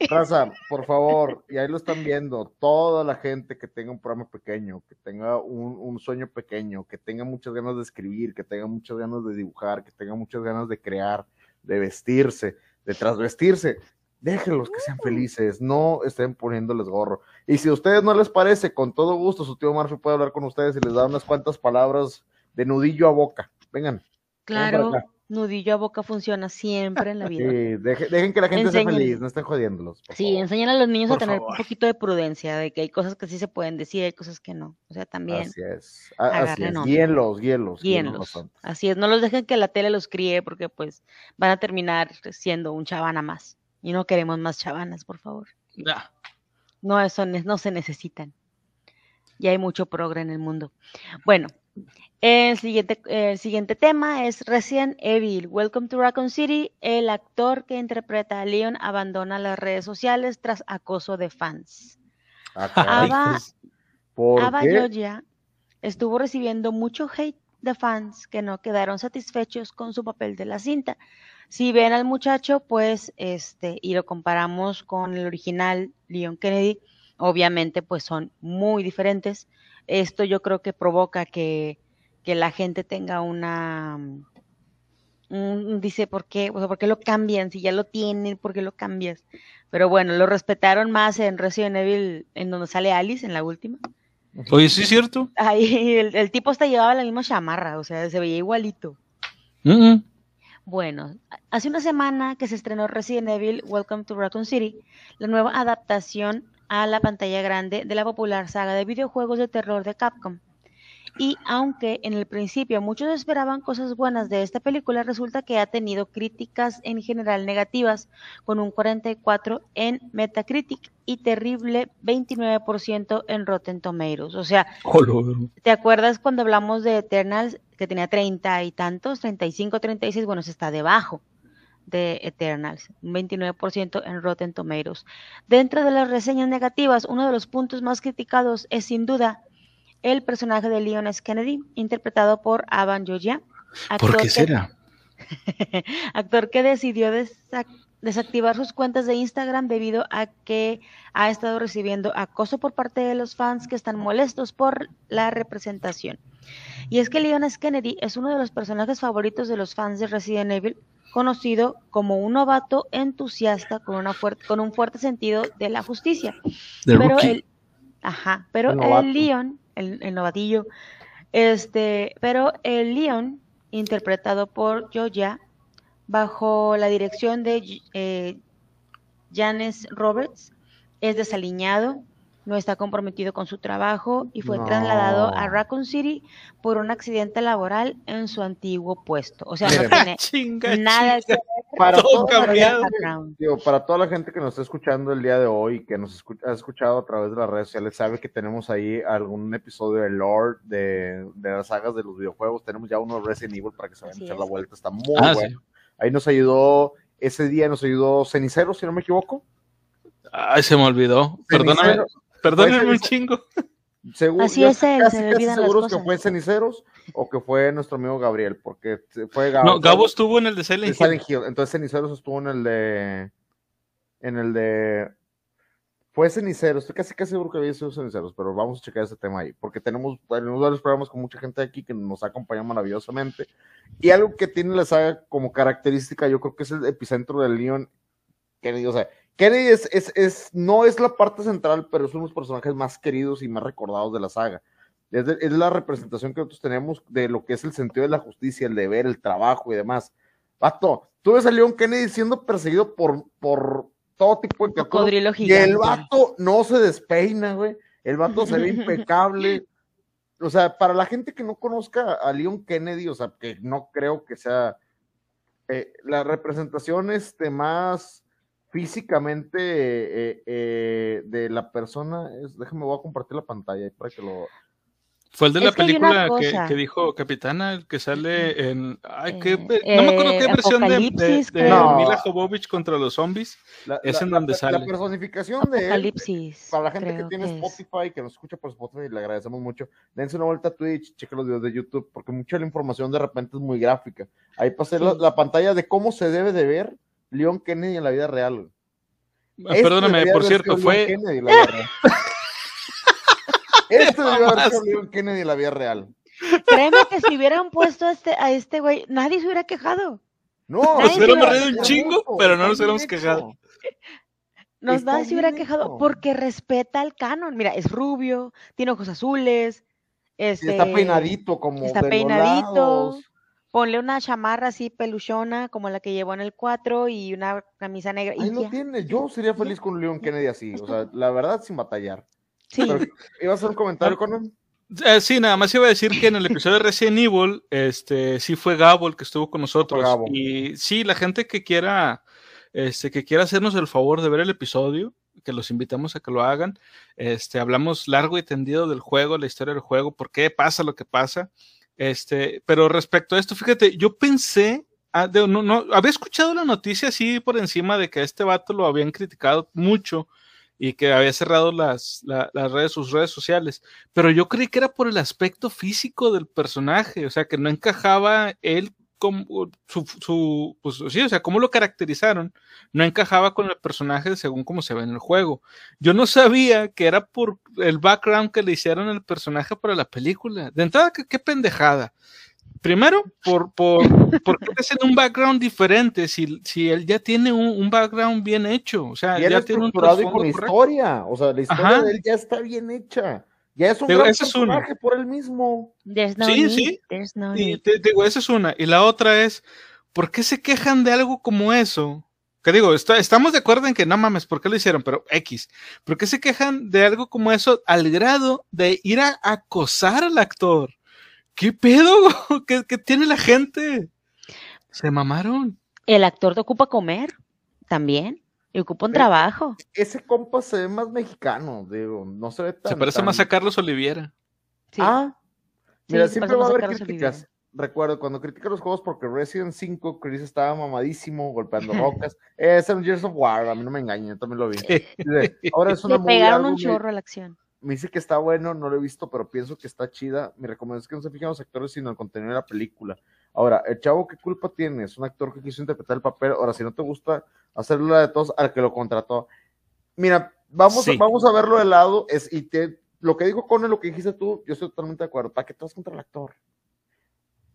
Speaker 2: raza, por favor, y ahí lo están viendo, toda la gente que tenga un programa pequeño, que tenga un, sueño pequeño, que tenga muchas ganas de escribir, que tenga muchas ganas de dibujar, que tenga muchas ganas de crear, de vestirse, de trasvestirse, déjenlos que sean felices, no estén poniéndoles gorro. Y si a ustedes no les parece, con todo gusto, su tío Murphy puede hablar con ustedes y les da unas cuantas palabras de nudillo a boca. Vengan.
Speaker 3: Claro nudillo a boca funciona siempre en la vida.
Speaker 2: Sí, dejen, que la gente sea feliz, no estén jodiéndolos.
Speaker 3: Sí, enseñan a los niños a tener un poquito de prudencia, de que hay cosas que sí se pueden decir, hay cosas que no. O sea, también.
Speaker 2: Así es. Así es. Guíenlos, guíenlos.
Speaker 3: Guíenlos. Así es, no los dejen que la tele los críe porque pues van a terminar siendo un chavana más. Y no queremos más chavanas, por favor. No, eso no se necesitan. Y hay mucho progre en el mundo. Bueno, el siguiente, el siguiente tema es Resident Evil. Welcome to Raccoon City. El actor que interpreta a Leon abandona las redes sociales tras acoso de fans. Ah, Ava, estuvo recibiendo mucho hate de fans que no quedaron satisfechos con su papel de la cinta. Si ven al muchacho, pues, este, y lo comparamos con el original Leon Kennedy, obviamente, pues son muy diferentes. Esto yo creo que provoca que que la gente tenga una dice por qué, o ¿por qué lo cambian? Si ya lo tienen, ¿por qué lo cambias? Pero bueno, lo respetaron más en Resident Evil, en donde sale Alice, en la última.
Speaker 1: Oye, sí es cierto.
Speaker 3: Ahí el, tipo hasta llevaba la misma chamarra, o sea, se veía igualito. Bueno, hace una semana que se estrenó Resident Evil Welcome to Raccoon City, la nueva adaptación a la pantalla grande de la popular saga de videojuegos de terror de Capcom. Y aunque en el principio muchos esperaban cosas buenas de esta película, resulta que ha tenido críticas en general negativas, con un 44 en Metacritic y terrible 29% en Rotten Tomatoes. O sea, ¿te acuerdas cuando hablamos de Eternals que tenía 30 y tantos, 35, 36? Bueno, se está debajo de Eternals, un 29% en Rotten Tomatoes. Dentro de las reseñas negativas, uno de los puntos más criticados es sin duda el personaje de Leon S. Kennedy, interpretado por Avan Joya.
Speaker 1: ¿Por qué será? *laughs*
Speaker 3: actor que decidió desactivar sus cuentas de Instagram debido a que ha estado recibiendo acoso por parte de los fans que están molestos por la representación. Y es que Leon S. Kennedy es uno de los personajes favoritos de los fans de Resident Evil, conocido como un novato entusiasta con, una con un fuerte sentido de la justicia. pero el, ajá, pero el Leon el, novatillo. Este, pero el Leon, interpretado por Joya, bajo la dirección de eh, Janes Roberts, es desaliñado, no está comprometido con su trabajo y fue trasladado a Raccoon City por un accidente laboral en su antiguo puesto. O sea, no tiene *laughs* nada que
Speaker 2: para, para toda la gente que nos está escuchando el día de hoy, que nos ha escuchado a través de las redes sociales, sabe que tenemos ahí algún episodio de Lord de, las sagas de los videojuegos. Tenemos ya uno de Resident Evil para que se vayan a echar la vuelta. Está muy ah, bueno. Ahí nos ayudó, ese día nos ayudó Cenicero, si no me equivoco.
Speaker 1: Ay, se me olvidó. Perdóname, perdóname un chingo.
Speaker 2: Seguro, Así es, casi, casi seguros que fue Ceniceros o que fue nuestro amigo Gabriel, porque fue
Speaker 1: Gabo. No, Gabo estuvo en el de Silent,
Speaker 2: Hill. Entonces Ceniceros estuvo en el de. En el de. Fue Ceniceros, estoy casi casi seguro que había sido Ceniceros, pero vamos a checar ese tema ahí, porque tenemos, tenemos varios programas con mucha gente aquí que nos acompaña maravillosamente. Y algo que tiene la saga como característica, yo creo que es el epicentro del Leon Kennedy, o sea, Kennedy es, es, no es la parte central, pero es uno de los personajes más queridos y más recordados de la saga. Es, la representación que nosotros tenemos de lo que es el sentido de la justicia, el deber, el trabajo y demás. Vato, tú ves a Leon Kennedy siendo perseguido por, por todo tipo de
Speaker 3: cocodrilo
Speaker 2: Y el vato no se despeina, güey. El vato se ve *laughs* impecable. O sea, para la gente que no conozca a Leon Kennedy, o sea, que no creo que sea eh, la representación este, más físicamente eh, eh, de la persona es, déjame voy a compartir la pantalla para que lo
Speaker 1: fue el de la película que, dijo Capitana, el que sale en. Ay, qué, eh, no me acuerdo qué versión de, Mila Jovovich contra los zombies. es en donde sale.
Speaker 2: La personificación de él. Para la gente que tiene Spotify, que nos escucha por Spotify, le agradecemos mucho. Dense una vuelta a Twitch, chequen los videos de YouTube, porque mucha de la información de repente es muy gráfica. Ahí pasé la, pantalla de cómo se debe de ver Leon Kennedy en la vida real.
Speaker 1: Ah, perdóname, por cierto, fue. *laughs*
Speaker 2: Este debió haber sido Leon Kennedy en la vida real.
Speaker 3: Créeme que si hubieran puesto a este, a este güey, nadie se hubiera quejado.
Speaker 1: No, nos hubiéramos reído un chingo, pero no nos hubiéramos quejado.
Speaker 3: Nos nadie se hubiera quejado porque respeta el canon. Mira, es rubio, tiene ojos azules. Este,
Speaker 2: está peinadito como
Speaker 3: está peinadito. Ponle una chamarra así peluchona como la que llevó en el 4 y una camisa negra.
Speaker 2: Ahí
Speaker 3: y
Speaker 2: lo
Speaker 3: ya.
Speaker 2: tiene. Yo sería feliz con un Leon Kennedy así. O sea, la verdad, sin batallar.
Speaker 3: Sí.
Speaker 2: Pero, ¿Ibas a hacer un comentario, Conan?
Speaker 1: Eh, sí, nada más iba a decir que en el episodio de Resident Evil, este, sí fue Gabo el que estuvo con nosotros.
Speaker 2: Gabo.
Speaker 1: Y sí, la gente que quiera, este, que quiera hacernos el favor de ver el episodio, que los invitamos a que lo hagan. Este, hablamos largo y tendido del juego, la historia del juego, por qué pasa lo que pasa. Este, pero respecto a esto, fíjate, yo pensé, ah, no, no, había escuchado la noticia así por encima de que este vato lo habían criticado mucho y que había cerrado las, la- las redes, sus redes sociales, pero yo creí que era por el aspecto físico del personaje, o sea, que no encajaba él como su, su pues sí, o sea, cómo lo caracterizaron, no encajaba con el personaje según cómo se ve en el juego. Yo no sabía que era por el background que le hicieron al personaje para la película. De entrada, qué, qué pendejada. Primero, por, por, ¿por qué hacen un background diferente si, si él ya tiene un, un background bien hecho? O sea,
Speaker 2: Bien
Speaker 1: ya tiene un
Speaker 2: y con
Speaker 1: correcto.
Speaker 2: historia. O sea, la historia
Speaker 1: Ajá.
Speaker 2: de él ya está bien hecha. Ya es un
Speaker 1: Digo,
Speaker 2: gran
Speaker 1: ese es uno.
Speaker 2: personaje por él mismo.
Speaker 3: No
Speaker 1: Sí,
Speaker 3: need,
Speaker 1: sí.
Speaker 3: no
Speaker 1: Y te digo, esa es una. Y la otra es, ¿por qué se quejan de algo como eso? Que digo, está- estamos de acuerdo en que no mames, ¿por qué lo hicieron? Pero X. ¿Por qué se quejan de algo como eso al grado de ir a acosar al actor? ¿Qué pedo? *laughs* ¿Qué, qué tiene la gente? Se mamaron.
Speaker 3: El actor te ocupa comer también. Y ocupa un trabajo.
Speaker 2: Ese compa se ve más mexicano, digo, no se ve tan.
Speaker 1: Se parece
Speaker 2: tan-
Speaker 1: más a Carlos Oliviera.
Speaker 3: Sí.
Speaker 2: Ah, mira, siempre va a haber críticas. Recuerdo cuando critica los juegos porque Resident 5, Chris estaba mamadísimo, golpeando *laughs* rocas. Ese era un Gears of War, a mí no me engañen, yo también lo vi. *laughs* Dice, Ahora es una
Speaker 3: Le pegaron un chorro a la acción.
Speaker 2: Me dice que está bueno, no lo he visto, pero pienso que está chida. Mi recomendación es que no se fijen en los actores, sino en el contenido de la película. Ahora, el chavo, ¿qué culpa tiene? Es un actor que quiso interpretar el papel. Ahora, si no te gusta hacerlo la de todos, al que lo contrató. Mira, vamos,
Speaker 1: Sí.
Speaker 2: a, vamos a verlo de lado. Es, y te, lo que dijo Conan, lo que dijiste tú, yo estoy totalmente de acuerdo. ¿Para qué te vas contra el actor?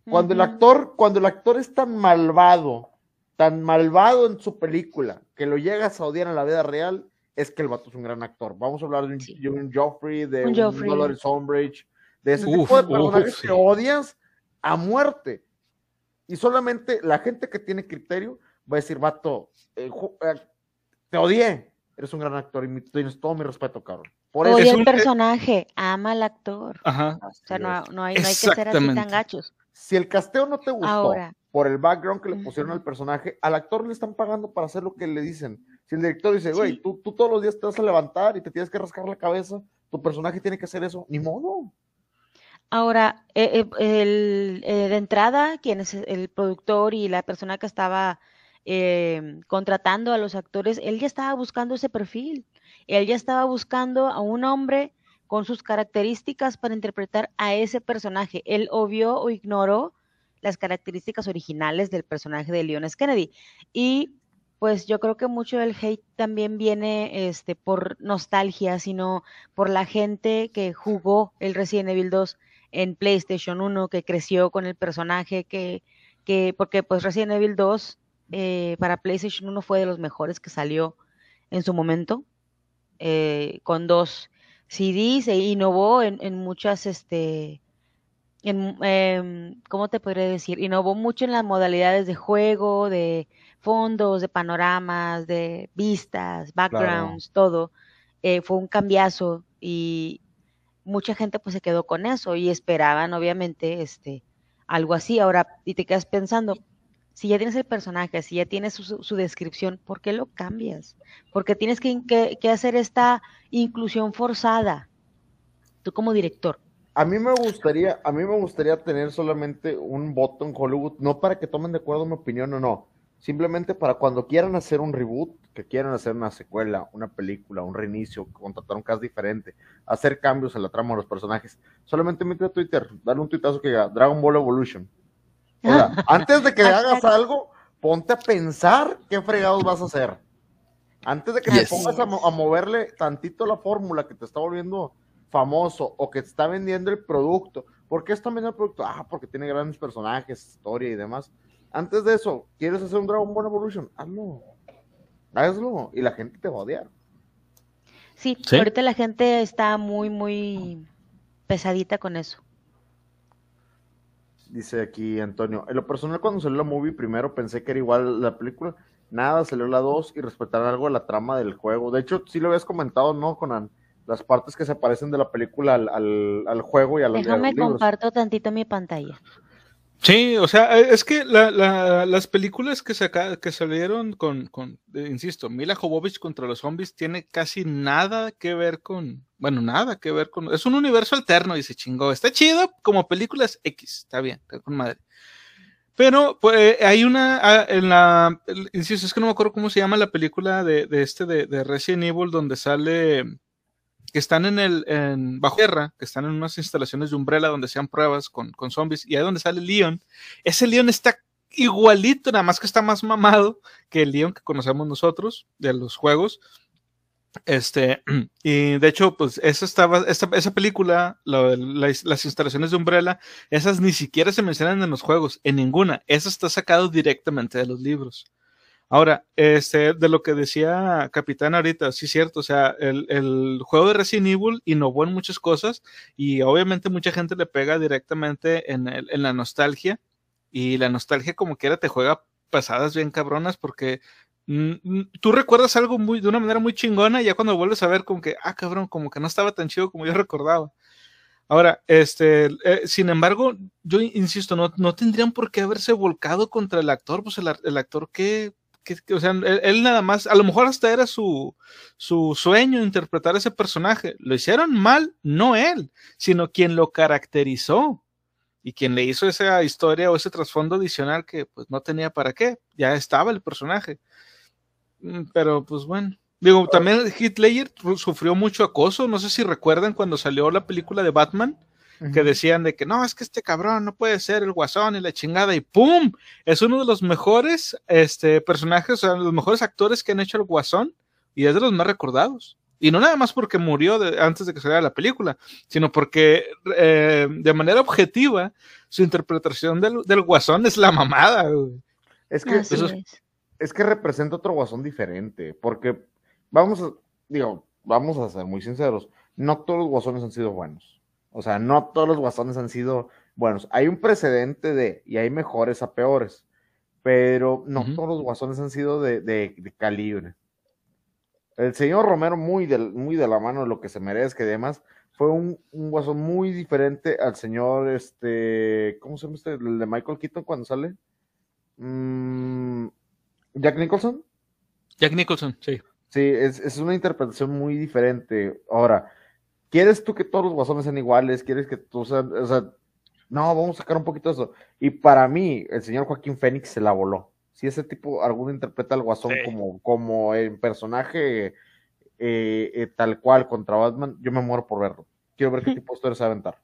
Speaker 2: Cuando el actor, cuando el actor es tan malvado, tan malvado en su película, que lo llegas a odiar en la vida real, es que el vato es un gran actor. Vamos a hablar de un,
Speaker 3: Sí.
Speaker 2: de un Joffrey, de
Speaker 3: Un
Speaker 2: un,
Speaker 3: Joffrey.
Speaker 2: Dolores Umbridge, de ese
Speaker 1: Uf,
Speaker 2: tipo de
Speaker 1: uf,
Speaker 2: personajes
Speaker 1: sí.
Speaker 2: que odias a muerte. Y solamente la gente que tiene criterio va a decir, vato, eh, eh, te odié, eres un gran actor y mi- tienes todo mi respeto, cabrón. Por eso
Speaker 3: Odia el
Speaker 1: un-
Speaker 3: personaje, ama al actor.
Speaker 1: Ajá.
Speaker 3: O sea, no, no hay, no hay que ser así tan gachos.
Speaker 2: si el casteo no te gustó
Speaker 3: Ahora.
Speaker 2: por el background que le pusieron al personaje, al actor le están pagando para hacer lo que le dicen. Si el director dice, güey,
Speaker 3: Sí.
Speaker 2: tú, tú todos los días te vas a levantar y te tienes que rascar la cabeza, tu personaje tiene que hacer eso, ni modo.
Speaker 3: Ahora, eh, eh, el, eh, de entrada, quien es el productor y la persona que estaba contratando a los actores, él ya estaba buscando ese perfil. Él ya estaba buscando a un hombre con sus características para interpretar a ese personaje. Él obvió o ignoró las características originales del personaje de Leon S. Kennedy. Y pues yo creo que mucho del hate también viene este, por nostalgia, sino por la gente que jugó el Resident Evil 2 en PlayStation 1, que creció con el personaje, que, que porque pues Resident Evil 2 eh, para PlayStation 1 fue de los mejores que salió en su momento, eh, con dos CDs e innovó en, en muchas, este, en, em, ¿cómo te podría decir? Innovó mucho en las modalidades de juego, de fondos, de panoramas, de vistas, backgrounds, todo. Eh, fue un cambiazo y mucha gente pues se quedó con eso y esperaban obviamente este algo así. Ahora, y te quedas pensando, si ya tienes el personaje, si ya tienes su, su- su descripción, ¿por qué lo cambias? Porque tienes que, que- que hacer esta inclusión forzada, tú como director.
Speaker 2: A mí me gustaría, a mí me gustaría tener solamente un voto en Hollywood, no para que tomen de acuerdo mi opinión o no, simplemente para cuando quieran hacer un reboot, que quieran hacer una secuela, una película, un reinicio, contratar un cast diferente, hacer cambios en la trama de los personajes, solamente mete a Twitter, dale un tuitazo que diga Dragon Ball Evolution. O sea, *laughs* antes de que hagas algo, ponte a pensar qué fregados vas a hacer. Antes de que
Speaker 1: Yes.
Speaker 2: te pongas a, mo- a moverle tantito la fórmula que te está volviendo famoso o que te está vendiendo el producto. ¿Por qué está vendiendo el producto? Ah, porque tiene grandes personajes, historia y demás. Antes de eso, ¿quieres hacer un Dragon Ball Evolution? Hazlo. Hazlo. Y la gente te va a odiar.
Speaker 3: Sí,
Speaker 1: Sí.
Speaker 3: ahorita la gente está muy, muy pesadita con eso.
Speaker 2: Dice aquí Antonio. En lo personal, cuando salió la movie, primero pensé que era igual la película. Nada, salió la 2 y respetaron algo de la trama del juego. De hecho, sí lo habías comentado, ¿no, Conan? Las partes que se parecen de la película al, al, juego y a los
Speaker 3: Déjame comparto tantito mi pantalla.
Speaker 1: Sí, o sea, eh, es que las películas que, que salieron con, con eh, insisto, Mila Jovovich contra los zombies tiene casi nada que ver con, bueno, nada que ver con, es un universo alterno y se chingó. Está chido como películas X, está bien, está con madre. Pero pues, hay una, ah, en la, insisto, es que no me acuerdo cómo se llama la película de, de este de, de Resident Evil donde sale que están en el en bajo tierra, que están en unas instalaciones de Umbrella donde se pruebas con, con zombies, y ahí donde sale Leon, ese Leon está igualito, nada más que está más mamado que el Leon que conocemos nosotros de los juegos. Este, *clears throat* y de hecho, pues esa estaba, esa, esa película, las instalaciones de Umbrella, esas ni siquiera se mencionan en los juegos, en ninguna. Eso está sacado directamente de los libros. Ahora, este, de lo que decía Capitán ahorita, sí es cierto, o sea, el, juego de Resident Evil innovó en muchas cosas y obviamente mucha gente le pega directamente en, en la nostalgia y la nostalgia como quiera te juega pasadas bien cabronas porque mm, mm, tú recuerdas algo muy, de una manera muy chingona y ya cuando vuelves a ver como que, ah, cabrón, como que no estaba tan chido como yo recordaba. Ahora, este, eh, sin embargo, yo insisto, no, no tendrían por qué haberse volcado contra el actor, pues el, el actor que o sea, él, nada más, a lo mejor hasta era su, su sueño interpretar ese personaje. Lo hicieron mal, no él, sino quien lo caracterizó y quien le hizo esa historia o ese trasfondo adicional que pues no tenía para qué, ya estaba el personaje. Mm, pero pues bueno, digo, también Hitler sufrió mucho acoso, no sé si recuerdan cuando salió la película de Batman, que decían de que no, es que este cabrón no puede ser el guasón y la chingada y ¡pum! Es uno de los mejores este, personajes, o sea, los mejores actores que han hecho el guasón y es de los más recordados. Y no nada más porque murió antes de que saliera la película, sino porque eh, de manera objetiva su interpretación del, del guasón es la mamada.
Speaker 2: Es que, es. que representa otro guasón diferente, porque vamos a, digo, vamos a ser muy sinceros, no todos los guasones han sido buenos. O sea, no todos los guasones han sido buenos. Hay un precedente de, y hay mejores a peores, pero no todos los guasones han sido de, calibre. El señor Romero, muy de, muy de la mano de lo que se merece, que además fue un, un, guasón muy diferente al señor, este, ¿cómo se llama este? El de Michael Keaton cuando sale. Mm, Jack Nicholson.
Speaker 1: Jack Nicholson, sí.
Speaker 2: Sí, es, es una interpretación muy diferente. Ahora, ¿Quieres tú que todos los guasones sean iguales? ¿Quieres que tú seas, o sea, no, vamos a sacar un poquito de eso. Y para mí, el señor Joaquín Fénix se la voló. Si ese tipo, alguno interpreta al guasón como, como el personaje eh, eh, tal cual contra Batman, yo me muero por verlo. Quiero ver qué tipo de historia se va a aventar.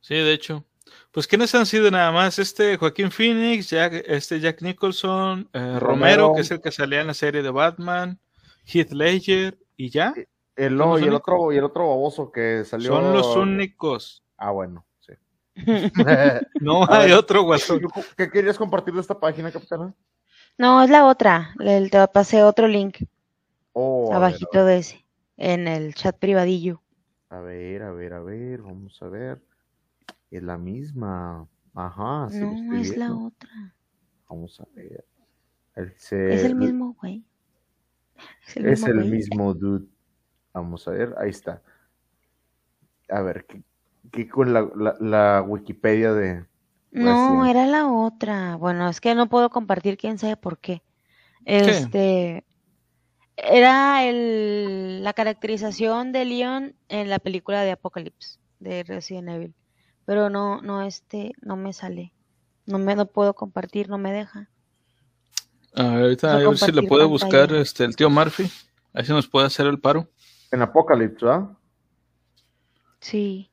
Speaker 1: Sí, de hecho. Pues quiénes han sido nada más este Joaquín Phoenix, Jack, este Jack Nicholson, eh, Romero, Romero, que es el que salía en la serie de Batman, Heath Ledger y ya.
Speaker 2: El, y el otro, y el otro baboso que salió.
Speaker 1: Son los únicos.
Speaker 2: Ah, bueno, sí. *laughs*
Speaker 1: no *laughs* hay otro guasón.
Speaker 2: ¿Qué querías compartir de esta página, capitana?
Speaker 3: No, es la otra. Le, te pasé otro link. Oh, abajito de ese. En el chat privadillo.
Speaker 2: A ver, a ver, a ver. Vamos a ver. Es la misma. Ajá.
Speaker 3: no, es la otra.
Speaker 2: Vamos a ver.
Speaker 3: es el mismo güey.
Speaker 2: Es el mismo dude. Vamos a ver, ahí está. A ver, ¿qué, con la, Wikipedia de...
Speaker 3: No, era la otra. Bueno, es que no puedo compartir quién sabe por qué. Este... Era el, la caracterización de Leon en la película de Apocalypse de Resident Evil. Pero no, no, este, no me sale. No me lo puedo compartir, no me deja.
Speaker 1: A ver, ahorita a ver si le puede buscar este, el tío Murphy. Ahí se nos puede hacer el paro.
Speaker 2: En Apocalipsis, ¿verdad?
Speaker 3: Sí.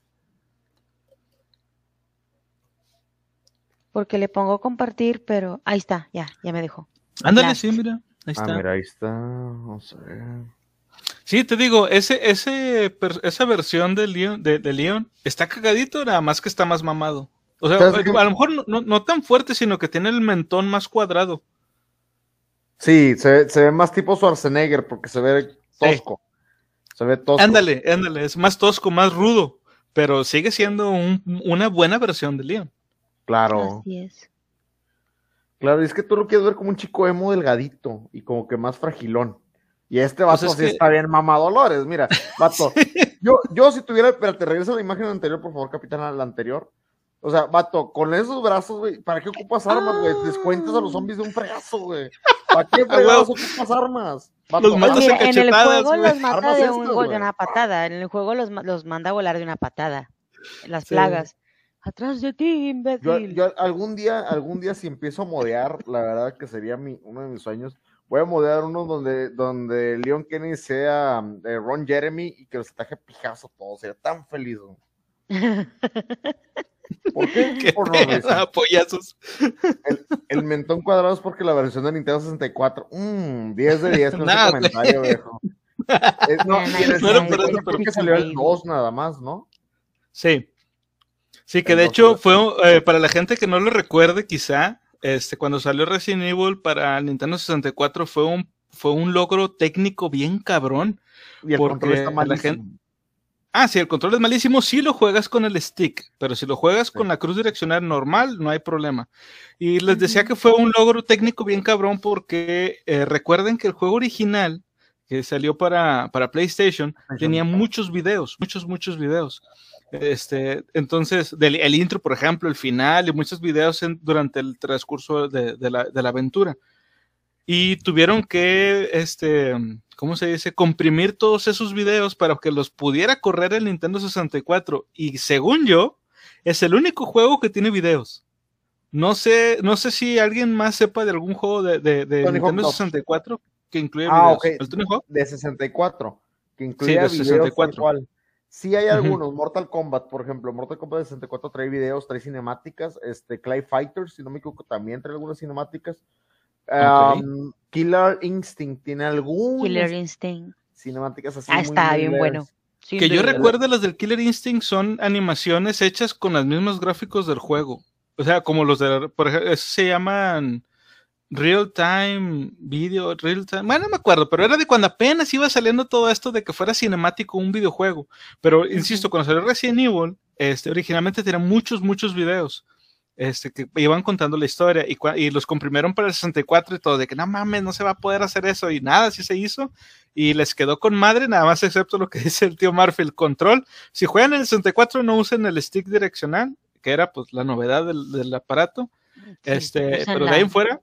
Speaker 3: Porque le pongo compartir, pero ahí está, ya, ya me dejó.
Speaker 1: Ándale, sí, mira, ahí
Speaker 2: ah,
Speaker 1: está.
Speaker 2: Ah, mira, ahí está. Vamos a ver.
Speaker 1: Sí, te digo, ese, ese, esa versión de Leon, de, Leon está cagadito, nada más que está más mamado. O sea, a lo mejor no, no, tan fuerte, sino que tiene el mentón más cuadrado.
Speaker 2: Sí, se, se ve más tipo Schwarzenegger porque se ve tosco. Se ve tosco.
Speaker 1: Ándale, ándale, es más tosco, más rudo. pero sigue siendo una buena versión de Leon.
Speaker 2: Claro. Así es. Claro, y es que tú lo quieres ver como un chico emo delgadito y como que más fragilón. Y este pues vato sí está bien mamá Dolores, mira, vato. *laughs* yo, yo si tuviera, espérate, regresa a la imagen anterior, por favor, capitán, a la anterior. O sea, vato, con esos brazos, güey, ¿para qué ocupas armas, güey? Descuentas a los zombies de un fregazo, güey. ¿Para qué *laughs* fregados ocupas armas?
Speaker 3: los matas en el juego los mata de, un, de una patada. En el juego los, los manda a volar de una patada. Las plagas. Atrás de ti, imbécil.
Speaker 2: Yo, algún día, algún día si empiezo a modear, la verdad que sería mi, uno de mis sueños, voy a modear uno donde, donde Leon Kenny sea eh, Ron Jeremy y que los ataje pijazo todo, sería tan feliz. *laughs* ¿Por qué? *laughs* Por
Speaker 1: Apoyazos.
Speaker 2: El, el, mentón cuadrado es porque la versión de Nintendo 64, mmm, 10 de 10 *laughs* con ese comentario, viejo. *laughs* no, creo que salió el 2 nada más, ¿no?
Speaker 1: Sí. Sí, que de hecho fue, eh, para la gente que no lo recuerde quizá, este, cuando salió Resident Evil para Nintendo 64 fue un, fue un logro técnico bien cabrón.
Speaker 2: Y el porque está la gente
Speaker 1: Ah, si el control es malísimo, sí lo juegas con el stick, pero si lo juegas con la cruz direccional normal, no hay problema. Y les decía que fue un logro técnico bien cabrón porque eh, recuerden que el juego original que salió para, para PlayStation tenía muchos videos, muchos, muchos videos. Este, entonces, del, el intro, por ejemplo, el final y muchos videos durante el transcurso de, de, la, de la aventura. Y tuvieron que, este, ¿cómo se dice? Comprimir todos esos videos para que los pudiera correr el Nintendo 64. Y según yo, es el único juego que tiene videos. No sé, no sé si alguien más sepa de algún juego de, de, Nintendo 64 que incluye
Speaker 2: ah, videos. ¿El De 64, que incluye sí, de 64. Sí hay algunos, Mortal Kombat, por ejemplo, Mortal Kombat de 64 trae videos, trae cinemáticas, este, Clay Fighters, si no me equivoco, también trae algunas cinemáticas. Killer Instinct tiene algunas
Speaker 3: Killer Instinct.
Speaker 2: cinemáticas así.
Speaker 3: Ah, está bien bueno.
Speaker 1: que yo recuerde las del Killer Instinct son animaciones hechas con los mismos gráficos del juego. O sea, como los de, por ejemplo, eso se llaman real time video, real time, bueno, no me acuerdo, pero era de cuando apenas iba saliendo todo esto de que fuera cinemático un videojuego. Pero insisto, cuando salió Resident Evil, este, originalmente tenía muchos, muchos videos este, que iban contando la historia y, y, los comprimieron para el 64 y todo, de que no mames, no se va a poder hacer eso y nada, sí se hizo y les quedó con madre, nada más excepto lo que *laughs* dice el tío Murphy, el control. Si juegan en el 64 no usen el stick direccional, que era pues la novedad del, aparato, este, pero de ahí en fuera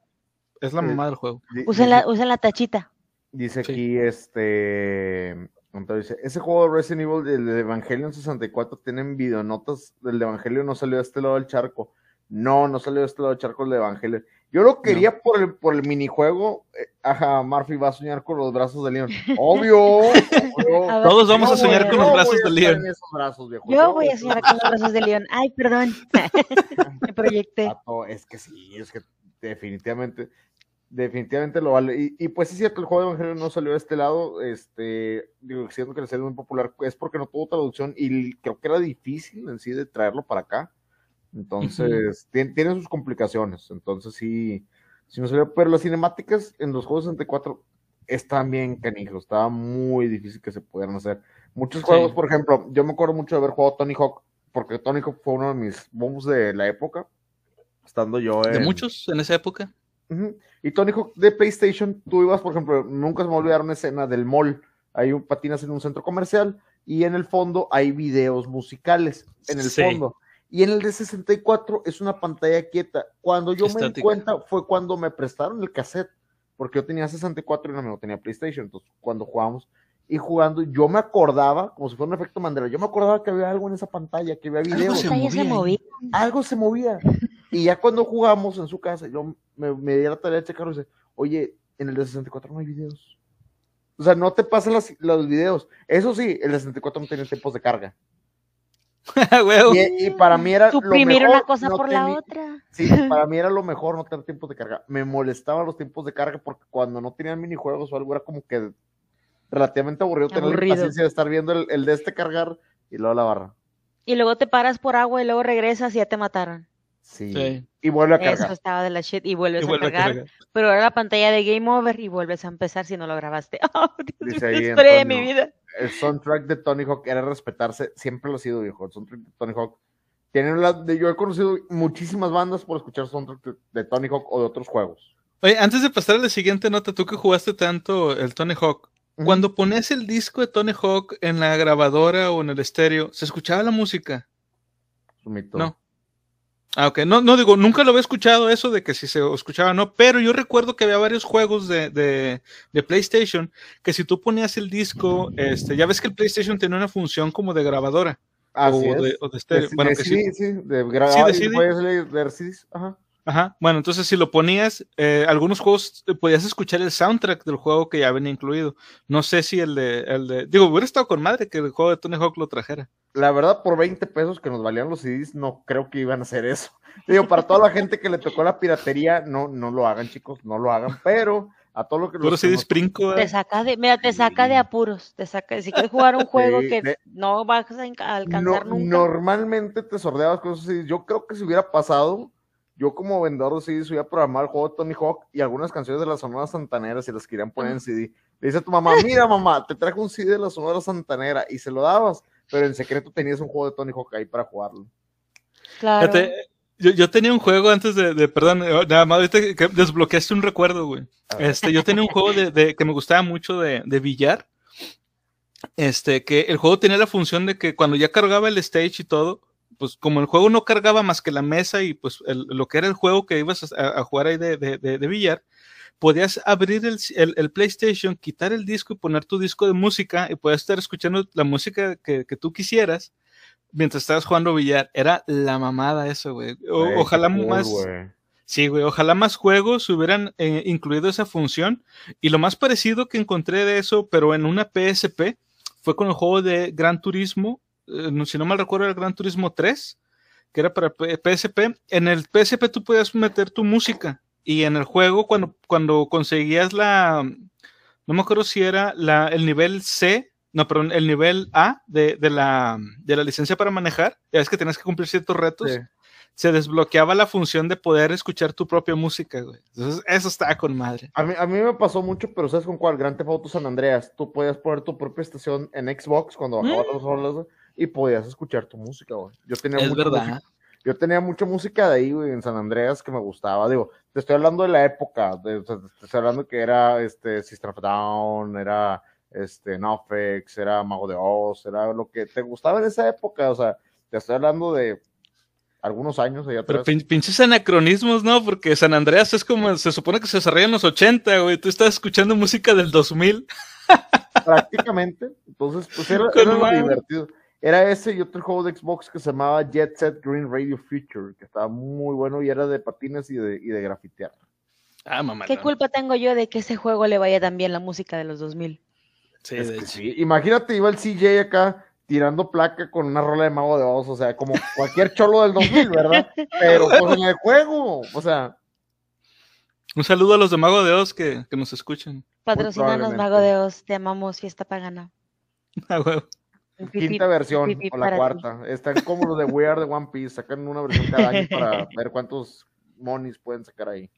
Speaker 1: es la mamá del juego.
Speaker 3: Usen la, la tachita.
Speaker 2: Dice aquí, este, entonces, ese juego de Resident Evil del Evangelion 64 tienen videonotas del Evangelio no salió a este lado del charco. No, no salió este lado de charcos de Evangelio. Yo lo quería por, el, por el minijuego. Eh, ajá, Murphy va a soñar con los brazos de León. *laughs* Obvio.
Speaker 1: Todos vamos a soñar con los brazos de León.
Speaker 3: Yo voy a soñar con los brazos de León. Ay, perdón. *laughs* Me proyecté.
Speaker 2: es que sí, es que definitivamente, definitivamente lo vale. Y, y pues es cierto, el juego de Evangelio no salió de este lado. Este, digo, siento que le salió muy popular. Es porque no tuvo traducción y creo que era difícil en sí de traerlo para acá entonces, tiene, sus complicaciones. Entonces, sí, si no salió, pero las cinemáticas en los juegos 64 están bien canijos. Estaba muy difícil que se pudieran hacer. Muchos juegos, por ejemplo, yo me acuerdo mucho de haber jugado Tony Hawk, porque Tony Hawk fue uno de mis bombs de la época, estando yo
Speaker 1: en... ¿De muchos en esa época?
Speaker 2: Y Tony Hawk de PlayStation, tú ibas, por ejemplo, nunca se me olvidaron una escena del mall. Hay un patinas en un centro comercial y en el fondo hay videos musicales. En el fondo. Y en el de 64 es una pantalla quieta. Cuando yo me di cuenta fue cuando me prestaron el cassette, porque yo tenía 64 y no me tenía PlayStation. Entonces, cuando jugamos y jugando, yo me acordaba, como si fuera un efecto Mandela, yo me acordaba que había algo en esa pantalla, que había videos.
Speaker 3: Algo se movía.
Speaker 2: Algo se movía. Y ya cuando jugamos en su casa, yo me, me di la tarea de checarlo y dice, oye, en el de 64 no hay videos. O sea, no te pasan los videos. Eso sí, el de 64 no tiene tiempos de carga. *laughs* y, para mí era
Speaker 3: Suprimir una cosa por la otra.
Speaker 2: Sí, para mí era lo mejor no tener tiempos de carga. Me molestaban los tiempos de carga porque cuando no tenían minijuegos o algo era como que relativamente aburrido, tener la paciencia de estar viendo el, de este cargar y luego la barra.
Speaker 3: Y luego te paras por agua y luego regresas y ya te mataron.
Speaker 2: Sí. Y vuelve a cargar.
Speaker 3: Eso estaba de la shit y vuelves a, cargar, Pero ahora la pantalla de Game Over y vuelves a empezar si no lo grabaste. *laughs* Oh, Dios historia de mi vida.
Speaker 2: El soundtrack de Tony Hawk era respetarse, siempre lo ha sido, viejo. El soundtrack de Tony Hawk. Tienen la, yo he conocido muchísimas bandas por escuchar soundtrack de, Tony Hawk o de otros juegos.
Speaker 1: Oye, antes de pasar a la siguiente nota, tú que jugaste tanto el Tony Hawk, cuando pones el disco de Tony Hawk en la grabadora o en el estéreo, ¿se escuchaba la música? No. Ah, ok. No, no digo, nunca lo había escuchado eso de que si se escuchaba no, pero yo recuerdo que había varios juegos de, de, PlayStation que si tú ponías el disco, este, ya ves que el PlayStation tenía una función como de grabadora.
Speaker 2: o, De, o de estéreo. bueno, que sí, sí, de grabadora. Sí, de Ajá.
Speaker 1: Ajá. Bueno, entonces si lo ponías, eh, algunos juegos eh, podías escuchar el soundtrack del juego que ya venía incluido. No sé si el de, el de. Digo, hubiera estado con madre que el juego de Tony Hawk lo trajera.
Speaker 2: La verdad, por 20 pesos que nos valían los CDs, no creo que iban a hacer eso. Digo, para toda la gente que le tocó la piratería, no, no lo hagan, chicos, no lo hagan, pero a todo lo que.
Speaker 1: Puro CDs
Speaker 3: nos... Te saca de, mira, te saca de apuros, te saca, si quieres jugar un *laughs* juego que no vas a alcanzar nunca.
Speaker 2: Normalmente te sordeabas con esos CDs. Yo creo que si hubiera pasado yo como vendedor de CDs voy a programar el juego de Tony Hawk y algunas canciones de la Sonora Santanera si las querían poner en CD. Le dice a tu mamá, *laughs* mira mamá, te trajo un CD de la Sonora Santanera y se lo dabas, pero en secreto tenías un juego de Tony Hawk ahí para jugarlo.
Speaker 1: Claro. yo, yo, tenía un juego antes de, perdón, eh, nada más ahorita que desbloqueaste un recuerdo, güey. Este, yo tenía un juego de, de, que me gustaba mucho de, de billar. Este, que el juego tenía la función de que cuando ya cargaba el stage y todo, pues como el juego no cargaba más que la mesa y pues lo que era el juego que ibas a, jugar ahí de, de, billar, podías abrir el, PlayStation, quitar el disco y poner tu disco de música y podías estar escuchando la música que, tú quisieras mientras estabas jugando billar. Era la mamada eso, güey. ojalá más... Sí, güey, ojalá más juegos hubieran eh, incluido esa función. Y lo más parecido que encontré de eso, pero en una PSP, fue con el juego de Gran Turismo si no mal recuerdo, el Gran Turismo 3, que era para PSP. En el PSP tú podías meter tu música y en el juego cuando, cuando conseguías la, no me acuerdo si era la, el nivel C, no, perdón, el nivel A de, de, la, de la licencia para manejar, ya es que tenías que cumplir ciertos retos. Se desbloqueaba la función de poder escuchar tu propia música, güey. Entonces, eso estaba con madre.
Speaker 2: A mí, a mí me pasó mucho, pero ¿sabes con cuál? Grand Theft Auto San Andreas. Tú podías poner tu propia estación en Xbox cuando bajabas mm. los roles, y podías escuchar tu música, güey. Yo tenía
Speaker 1: es mucha verdad.
Speaker 2: Música, yo tenía mucha música de ahí, güey, en San Andreas que me gustaba. Digo, te estoy hablando de la época, te estoy hablando que era este System of Down, era este Nofex, era Mago de Oz, era lo que te gustaba en esa época, o sea, te estoy hablando de algunos años allá
Speaker 1: atrás. Pero pinches anacronismos, ¿no? Porque San Andreas es como, se supone que se desarrolla en los 80, güey, tú estás escuchando música del 2000.
Speaker 2: Prácticamente, entonces, pues era, *laughs* era divertido. Era ese y otro juego de Xbox que se llamaba Jet Set Green Radio Future, que estaba muy bueno y era de patines y de, y de grafitear.
Speaker 3: Ah, mamá. ¿Qué culpa tengo yo de que ese juego le vaya tan bien la música de los 2000?
Speaker 2: Sí, de sí. Imagínate, iba el CJ acá tirando placa con una rola de Mago de Oz, o sea, como cualquier cholo del 2000, ¿verdad? Pero pues en el juego, o sea.
Speaker 1: Un saludo a los de Mago de Oz que, que nos escuchan.
Speaker 3: Patrocinanos, Mago de Oz, te amamos, fiesta pagana. *laughs*
Speaker 1: Ah, huevo.
Speaker 2: Quinta versión o la cuarta. Están como los de We Are the One Piece. Sacan una versión cada año para *laughs* ver cuántos monies pueden sacar ahí.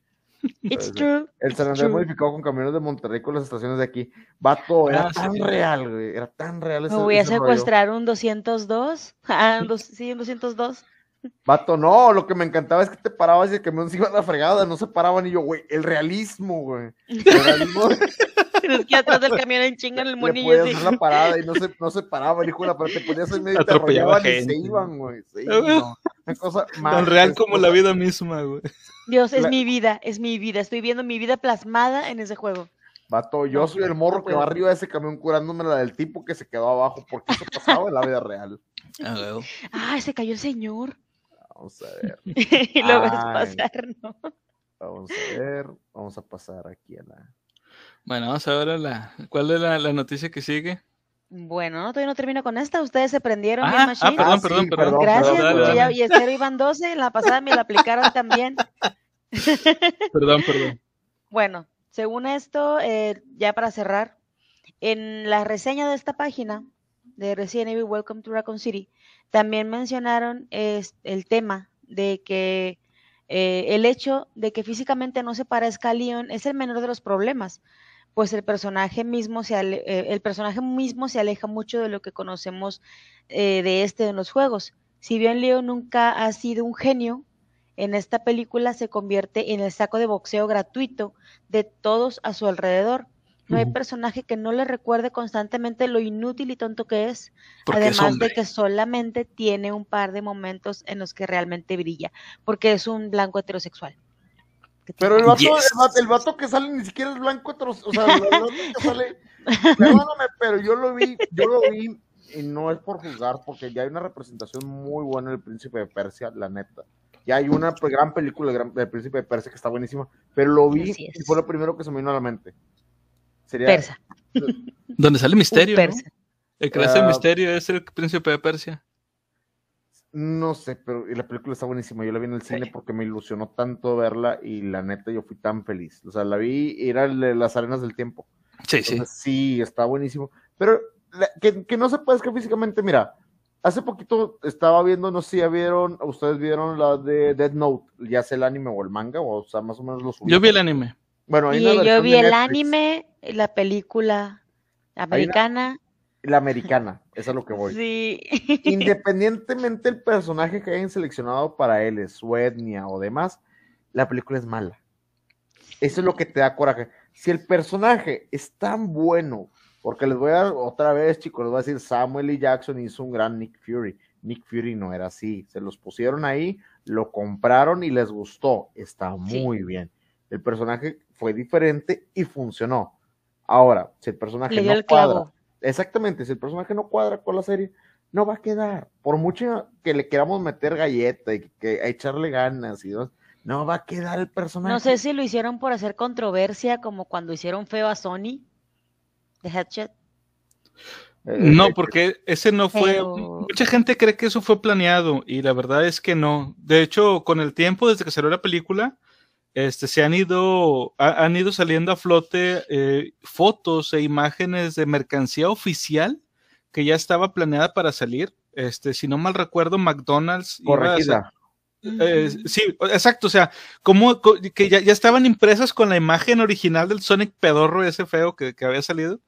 Speaker 3: It's true.
Speaker 2: El San Andrés modificado con camiones de Monterrey con las estaciones de aquí. Vato, era ah, tan real, güey. Era tan real ese
Speaker 3: Me voy a secuestrar un 202. *laughs* Ah, sí, un 202.
Speaker 2: Vato, no, lo que me encantaba es que te parabas y el camión se iba a la fregada, no se paraban y yo, güey, el realismo, güey. El realismo.
Speaker 3: Es que atrás del *laughs* camión en chinga en el monillo.
Speaker 2: Le podías hacer la parada y no se, no se paraba, hijo, pero te ponías en medio y te arrollaban y se iban, güey. Sí, no. Una cosa más.
Speaker 1: Tan real como la vida misma, güey.
Speaker 3: Dios, es mi vida, es mi vida. Estoy viendo mi vida plasmada en ese juego.
Speaker 2: Vato, yo soy el morro que va arriba de ese camión curándome la del tipo que se quedó abajo, porque eso pasaba en la vida real.
Speaker 3: Ah, ah se cayó el señor.
Speaker 2: Vamos a ver. *laughs*
Speaker 3: y lo ves pasar, ¿no?
Speaker 2: Vamos a ver, vamos a pasar aquí a la.
Speaker 1: Bueno, vamos a ver la, cuál es la, noticia que sigue.
Speaker 3: Bueno, todavía no termino con esta. Ustedes se prendieron
Speaker 1: ah, bien, Ah, perdón, perdón, perdón,
Speaker 3: Gracias, perdón, y Estero iban 12, la pasada me la aplicaron también. *laughs* *laughs*
Speaker 1: perdón, perdón.
Speaker 3: Bueno, según esto, eh, ya para cerrar, en la reseña de esta página de Resident Evil Welcome to Raccoon City, también mencionaron el tema de que eh, el hecho de que físicamente no se parezca a Leon es el menor de los problemas, pues el personaje mismo se, eh, el personaje mismo se aleja mucho de lo que conocemos eh, de este en los juegos. Si bien Leo nunca ha sido un genio, en esta película se convierte en el saco de boxeo gratuito de todos a su alrededor. No hay personaje que no le recuerde constantemente lo inútil y tonto que es, además de que solamente tiene un par de momentos en los que realmente brilla, porque es un blanco heterosexual.
Speaker 2: Pero el vato, el, vato, que sale ni siquiera es blanco o sea, el vato que sale, *laughs* perdóname, pero yo lo vi, yo lo vi, y no es por juzgar, porque ya hay una representación muy buena del Príncipe de Persia, la neta. Ya hay una gran película del Príncipe de Persia que está buenísima, pero lo vi y fue lo primero que se me vino a la mente.
Speaker 3: Sería, Persa. *laughs*
Speaker 1: Donde sale misterio. El que hace el ah, misterio es el príncipe de Persia.
Speaker 2: No sé, pero la película está buenísima. Yo la vi en el cine porque me ilusionó tanto verla y la neta yo fui tan feliz. O sea, la vi y era las arenas del tiempo.
Speaker 1: Sí, sí.
Speaker 2: Sí, está buenísimo. Pero que, no se puede, es que físicamente, mira, hace poquito estaba viendo, no sé si ya vieron, ustedes vieron la de Dead Note, ya sea el anime o el manga, o, sea, más o menos los
Speaker 1: Yo vi el anime.
Speaker 3: Bueno, y yo vi el anime, la película americana.
Speaker 2: La americana, eso es lo que voy.
Speaker 3: Sí. *laughs*
Speaker 2: Independientemente del personaje que hayan seleccionado para él, su etnia o demás, la película es mala. Eso es lo que te da coraje. Si el personaje es tan bueno, porque les voy a otra vez, chicos, les voy a decir, Samuel L. Jackson hizo un gran Nick Fury. Nick Fury no era así. Se los pusieron ahí, lo compraron y les gustó. Está muy bien. El personaje fue diferente y funcionó. Ahora, si el personaje no cuadra, exactamente, si el personaje no cuadra con la serie, no va a quedar. Por mucho que le queramos meter galleta y que, echarle ganas y no va a quedar el personaje.
Speaker 3: No sé si lo hicieron por hacer controversia, como cuando hicieron feo a Sony de Headshot.
Speaker 1: Eh, no, porque ese no fue. Mucha gente cree que eso fue planeado y la verdad es que no. De hecho, con el tiempo, desde que salió la película, este, se han ido, han ido saliendo a flote eh, fotos e imágenes de mercancía oficial que ya estaba planeada para salir. Este, si no mal recuerdo, McDonald's.
Speaker 2: Corregida.
Speaker 1: Eh, sí, exacto, o sea, como que ya, estaban impresas con la imagen original del Sonic pedorro ese feo que, que había salido.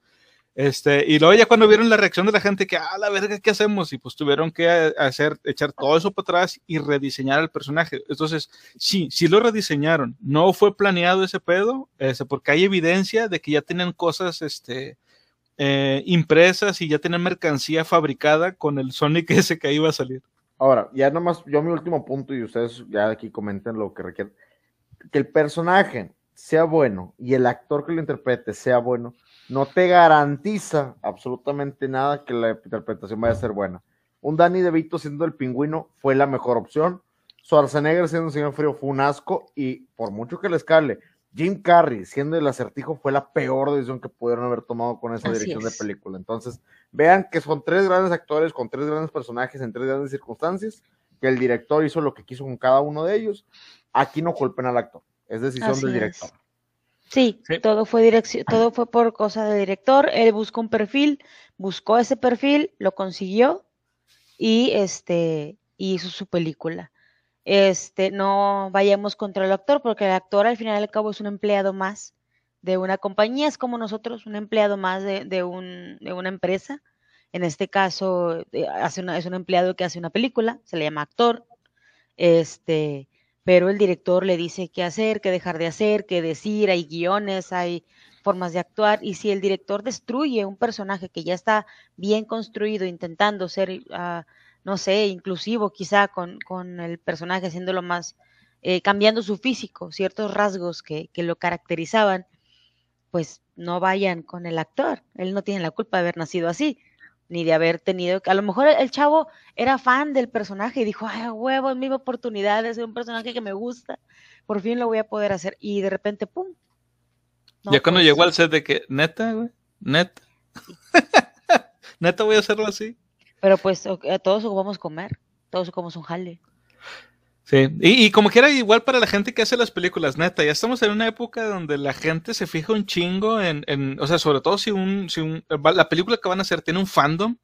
Speaker 1: Este, y luego ya cuando vieron la reacción de la gente que, ah, la verga, ¿qué hacemos? Y pues tuvieron que hacer, echar todo eso para atrás y rediseñar el personaje. Entonces, sí, sí lo rediseñaron. No fue planeado ese pedo, ese, porque hay evidencia de que ya tienen cosas, este, eh, impresas y ya tienen mercancía fabricada con el Sonic *laughs* ese que iba a salir.
Speaker 2: Ahora, ya nomás, yo mi último punto y ustedes ya aquí comenten lo que requieren. Que el personaje sea bueno y el actor que lo interprete sea bueno no te garantiza absolutamente nada que la interpretación vaya a ser buena. Un Danny DeVito siendo el pingüino fue la mejor opción. Schwarzenegger siendo un señor frío fue un asco y por mucho que le escale, Jim Carrey siendo el acertijo fue la peor decisión que pudieron haber tomado con esa dirección de película. Entonces, vean que son tres grandes actores con tres grandes personajes en tres grandes circunstancias, que el director hizo lo que quiso con cada uno de ellos. Aquí no culpen al actor, es decisión del director.
Speaker 3: Sí, todo fue dirección, todo fue por cosa del director. Él buscó un perfil, buscó ese perfil, lo consiguió y este hizo su película. Este, no vayamos contra el actor, porque el actor al final y al cabo es un empleado más de una compañía, es como nosotros, un empleado más de, de, un, de una empresa. En este caso, eh, hace una, es un empleado que hace una película, se le llama actor. Este, pero el director le dice qué hacer, qué dejar de hacer, qué decir, hay guiones, hay formas de actuar, y si el director destruye un personaje que ya está bien construido, intentando ser, uh, no sé, inclusivo quizá con, con el personaje, haciéndolo más, eh, cambiando su físico, ciertos rasgos que, que lo caracterizaban, pues no vayan con el actor, él no tiene la culpa de haber nacido así ni de haber tenido, a lo mejor el chavo era fan del personaje y dijo, ay, huevo, es mi oportunidad de ser un personaje que me gusta, por fin lo voy a poder hacer, y de repente, ¡pum!
Speaker 1: ya cuando pues llegó al set de que, neta, güey, neta, *laughs* neta voy a hacerlo así.
Speaker 3: Pero pues todos ocupamos comer, todos ocupamos un jale.
Speaker 1: Sí, y, como quiera, igual para la gente que hace las películas, neta, ya estamos en una época donde la gente se fija un chingo en, en o sea, sobre todo si un, si un, la película que van a hacer tiene un fandom,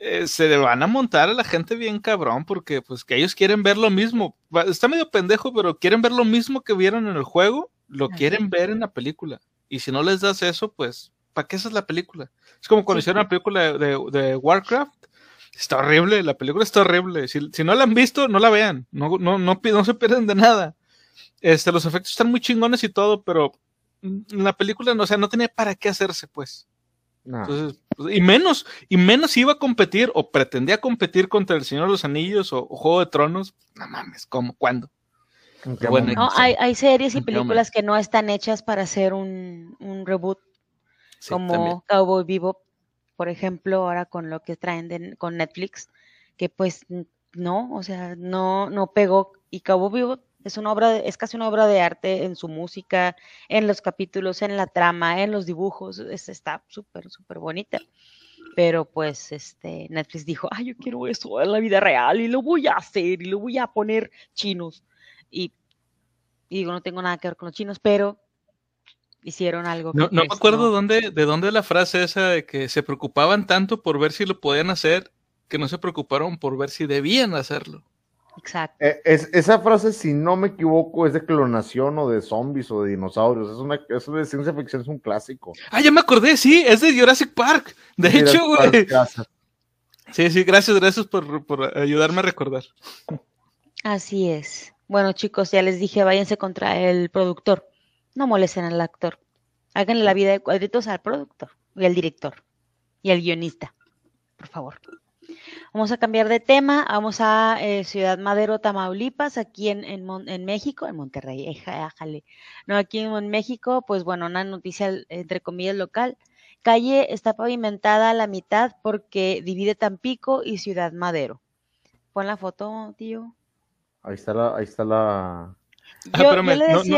Speaker 1: eh, se le van a montar a la gente bien cabrón, porque pues que ellos quieren ver lo mismo, está medio pendejo, pero quieren ver lo mismo que vieron en el juego, lo quieren ver en la película. Y si no les das eso, pues, ¿para qué esa es la película? Es como cuando hicieron la película de, Warcraft. Está horrible, la película está horrible. Si, no la han visto, no la vean. No, no, no, no se pierden de nada. Este, los efectos están muy chingones y todo, pero la película, no, o sea, no tenía para qué hacerse, pues. Entonces, pues, y menos, y menos iba a competir o pretendía competir contra el Señor de los Anillos o, Juego de Tronos. No mames, ¿cómo? ¿Cuándo?
Speaker 3: Bueno, no, hay, hay, series y películas que no están hechas para hacer un, un reboot, como Cowboy Vivo, por ejemplo, ahora con lo que traen con Netflix, que pues no, o sea, no, no pegó. Y Cowboy Vivo es una obra, es casi una obra de arte en su música, en los capítulos, en la trama, en los dibujos. está súper, súper bonita. Pero pues este Netflix dijo, ay, yo quiero eso en la vida real y lo voy a hacer y lo voy a poner chinos. Y, digo, no tengo nada que ver con los chinos, pero hicieron algo.
Speaker 1: no, no me pues, acuerdo Dónde, de dónde la frase esa de que se preocupaban tanto por ver si lo podían hacer que no se preocuparon por ver si debían hacerlo.
Speaker 3: Exacto.
Speaker 2: Eh, es, esa frase, si no me equivoco, es de clonación o de zombies o de dinosaurios. Es una, eso de ciencia ficción, es un clásico.
Speaker 1: Ah, ya me acordé, sí, es de Jurassic Park. De hecho, güey. Sí, sí, gracias, gracias por, por, ayudarme a recordar.
Speaker 3: Así es. Bueno, chicos, ya les dije, váyanse contra el productor. No molesten al actor. Háganle la vida de cuadritos al productor y al director y al guionista. Por favor. Vamos a cambiar de tema, vamos a eh, Ciudad Madero, Tamaulipas, aquí en, en, México, en Monterrey, éjale. No, aquí en México, pues bueno, una noticia entre comillas local. Calle está pavimentada a la mitad porque divide Tampico y Ciudad Madero. Pon la foto, tío.
Speaker 2: Ahí está la, ahí está la.
Speaker 1: Ah,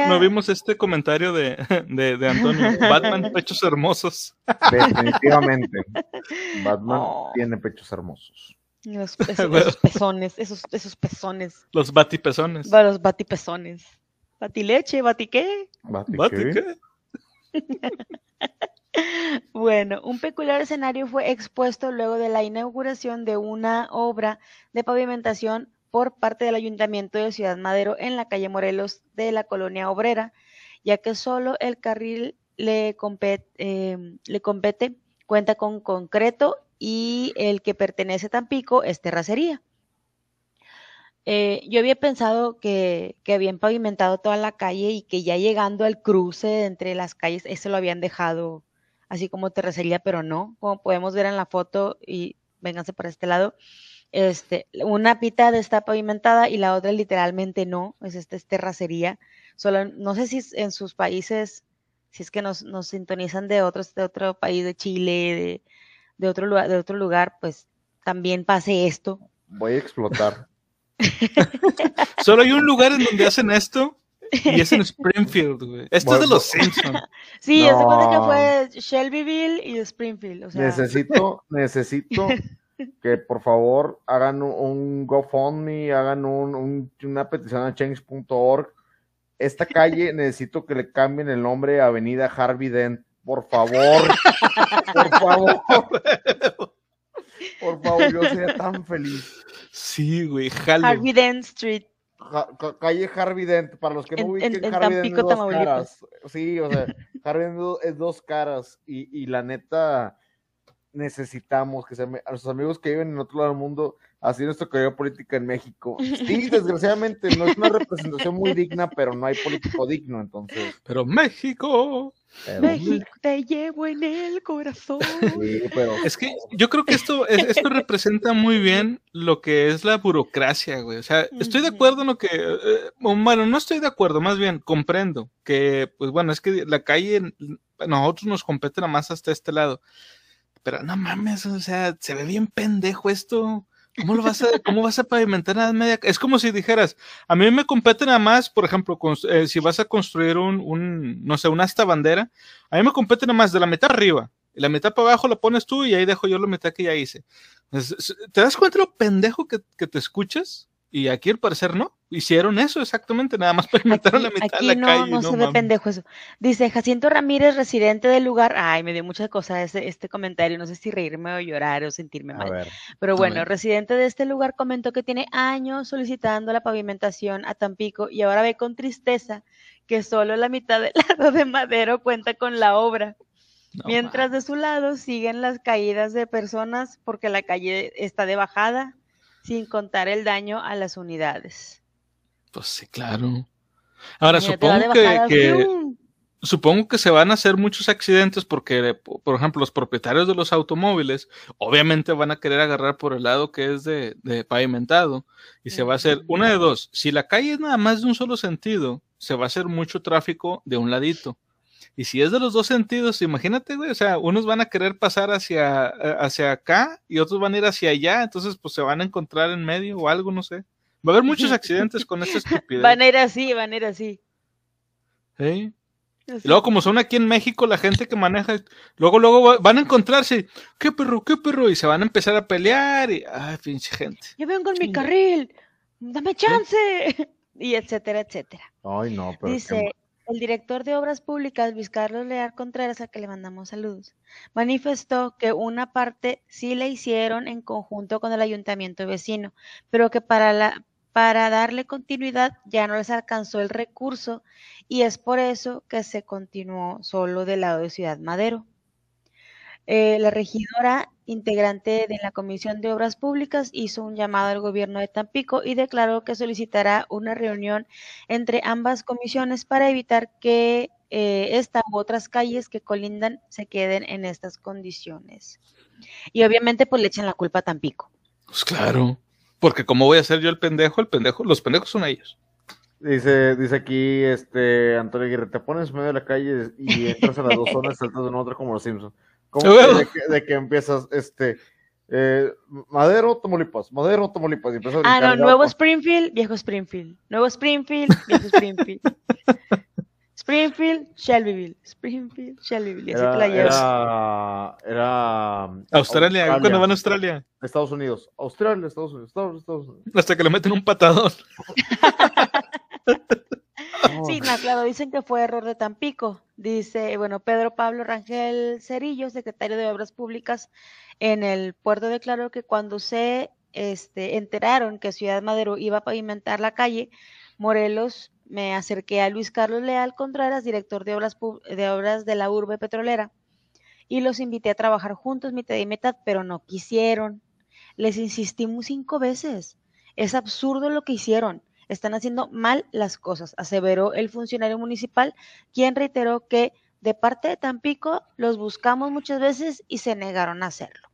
Speaker 1: no, vimos este comentario de, de, Antonio. *laughs* Batman, pechos hermosos.
Speaker 2: Definitivamente. *laughs* Batman oh. tiene pechos hermosos. *laughs*
Speaker 3: esos, pezones, esos, esos pezones.
Speaker 1: Los batipezones.
Speaker 3: Los batipezones. Batileche, batiqué.
Speaker 1: ¿Batiqué?
Speaker 3: bueno, un peculiar escenario fue expuesto luego de la inauguración de una obra de pavimentación por parte del Ayuntamiento de Ciudad Madero en la calle Morelos de la colonia obrera, ya que solo el carril le compete, em, le compete cuenta con concreto y el que pertenece a Tampico es terracería. Eh, yo había pensado que, que, habían pavimentado toda la calle y que ya llegando al cruce entre las calles, eso lo habían dejado así como terracería, pero no, como podemos ver en la foto y vénganse para este lado, este, una pita está pavimentada y la otra literalmente no, es esta es terracería. Solo, no sé si en sus países, si es que nos, nos sintonizan de otros, de otro país, de Chile, de, de, otro lugar, de otro lugar, pues también pase esto.
Speaker 2: Voy a explotar. *laughs*
Speaker 1: Solo hay un lugar en donde hacen esto y es en Springfield, güey. Esto es de los Simpsons.
Speaker 3: Sí, no. es que fue Shelbyville y Springfield.
Speaker 2: Necesito, necesito *laughs* que por favor hagan un, GoFundMe, hagan un, una petición a change.org. Esta calle *laughs* necesito que le cambien el nombre a Avenida Harvey Dent, por favor. por favor. por favor, yo sería tan feliz.
Speaker 1: Sí, güey,
Speaker 3: Harvey Dent Street.
Speaker 2: calle Harvey Dent, para los que no ubiquen, Harvey Dent es dos caras. Sí, o sea, Harvey Dent es dos caras y, y la neta necesitamos que sean a nuestros amigos que viven en otro lado del mundo haciendo esta carrera política en México. Sí, *laughs* desgraciadamente no es una representación muy digna, pero no hay político digno, entonces.
Speaker 1: Pero México.
Speaker 3: México te llevo en el corazón.
Speaker 1: Es que yo creo que esto, esto representa muy bien lo que es la burocracia, güey. O sea, estoy de acuerdo en lo que, eh, bueno, no estoy de acuerdo, más bien comprendo que, pues bueno, es que la calle, nosotros nos compete nada más hasta este lado pero no mames, o sea, se ve bien pendejo esto. ¿Cómo lo vas a, *laughs* cómo vas a pavimentar nada media? Es como si dijeras, a mí me compete nada más, por ejemplo, eh, si vas a construir un, no sé, una asta bandera, a mí me compete nada más de la mitad arriba. Y la mitad para abajo la pones tú y ahí dejo yo la mitad que ya hice. ¿Te das cuenta lo pendejo que, que te escuchas? Y aquí al parecer no. Hicieron eso exactamente, nada más *laughs* permitieron la mitad de la
Speaker 3: no,
Speaker 1: calle.
Speaker 3: No, no se ve pendejo eso. Dice Jacinto Ramírez, residente del lugar. Ay, me dio muchas cosas este, este comentario. No sé si reírme o llorar o sentirme mal. Pero bueno, residente de este lugar comentó que tiene años solicitando la pavimentación a Tampico y ahora ve con tristeza que solo la mitad del *laughs* lado de Madero cuenta con la obra. mientras de su lado siguen las caídas de personas porque la calle está de bajada, sin contar el daño a las unidades.
Speaker 1: Pues sí, claro. Ahora, supongo que, supongo que se van a hacer muchos accidentes porque, por ejemplo, los propietarios de los automóviles obviamente van a querer agarrar por el lado que es de, pavimentado y se va a hacer una de dos. Si la calle es nada más de un solo sentido, se va a hacer mucho tráfico de un ladito. Y si es de los dos sentidos, imagínate, güey, o sea, unos van a querer pasar hacia, eh, hacia acá y otros van a ir hacia allá, entonces pues se van a encontrar en medio o algo, no sé. Va a haber muchos accidentes con esta estupidez. *laughs*
Speaker 3: Van a ir así, van a ir así.
Speaker 1: ¿Sí? luego, como son aquí en México, la gente que maneja, luego, luego van a encontrarse, ¿qué perro, qué perro? Y se van a empezar a pelear y, ay, pinche gente.
Speaker 3: Yo vengo en mi carril, dame chance. *laughs* Y etcétera, etcétera.
Speaker 2: Ay, no,
Speaker 3: pero. Dice, el director de Obras Públicas, Luis Carlos Leal Contreras, a que le mandamos saludos, manifestó que una parte sí la hicieron en conjunto con el ayuntamiento vecino, pero que para, darle continuidad ya no les alcanzó el recurso y es por eso que se continuó solo del lado de Ciudad Madero. Eh, la regidora integrante de la Comisión de Obras Públicas hizo un llamado al gobierno de Tampico y declaró que solicitará una reunión entre ambas comisiones para evitar que eh, esta u otras calles que colindan se queden en estas condiciones. Y obviamente pues le echan la culpa a Tampico.
Speaker 1: Pues claro, porque como voy a ser yo el pendejo, el pendejo, los pendejos son ellos.
Speaker 2: Dice, dice aquí, este, Antonio Aguirre, te pones en medio de la calle y entras a las dos *laughs* zonas, saltas de una otra como los Simpsons. ¿Cómo de, que, empiezas, este, eh, Madero, Tamaulipas, Madero, Tamaulipas. Y
Speaker 3: ah, no, Nuevo Springfield, Viejo Springfield. Nuevo Springfield, Viejo Springfield. *laughs* Springfield, Shelbyville. Springfield, Shelbyville.
Speaker 2: Era, te la era, era,
Speaker 1: Australia. Australia. ¿Cuándo van a Australia?
Speaker 2: Estados Unidos. Australia, Estados Unidos. Estados Unidos.
Speaker 1: Hasta que le meten un patadón. *laughs* *laughs*
Speaker 3: Sí, no, claro, dicen que fue error de Tampico. Dice, bueno, Pedro Pablo Rangel Cerillo, secretario de Obras Públicas en el puerto, declaró que cuando se este, enteraron que Ciudad Madero iba a pavimentar la calle, Morelos, me acerqué a Luis Carlos Leal Contreras, director de obras, de obras de la urbe petrolera, y los invité a trabajar juntos mitad y mitad, pero no quisieron. Les insistimos cinco veces. Es absurdo lo que hicieron están haciendo mal las cosas, aseveró el funcionario municipal, quien reiteró que de parte de Tampico los buscamos muchas veces y se negaron a hacerlo.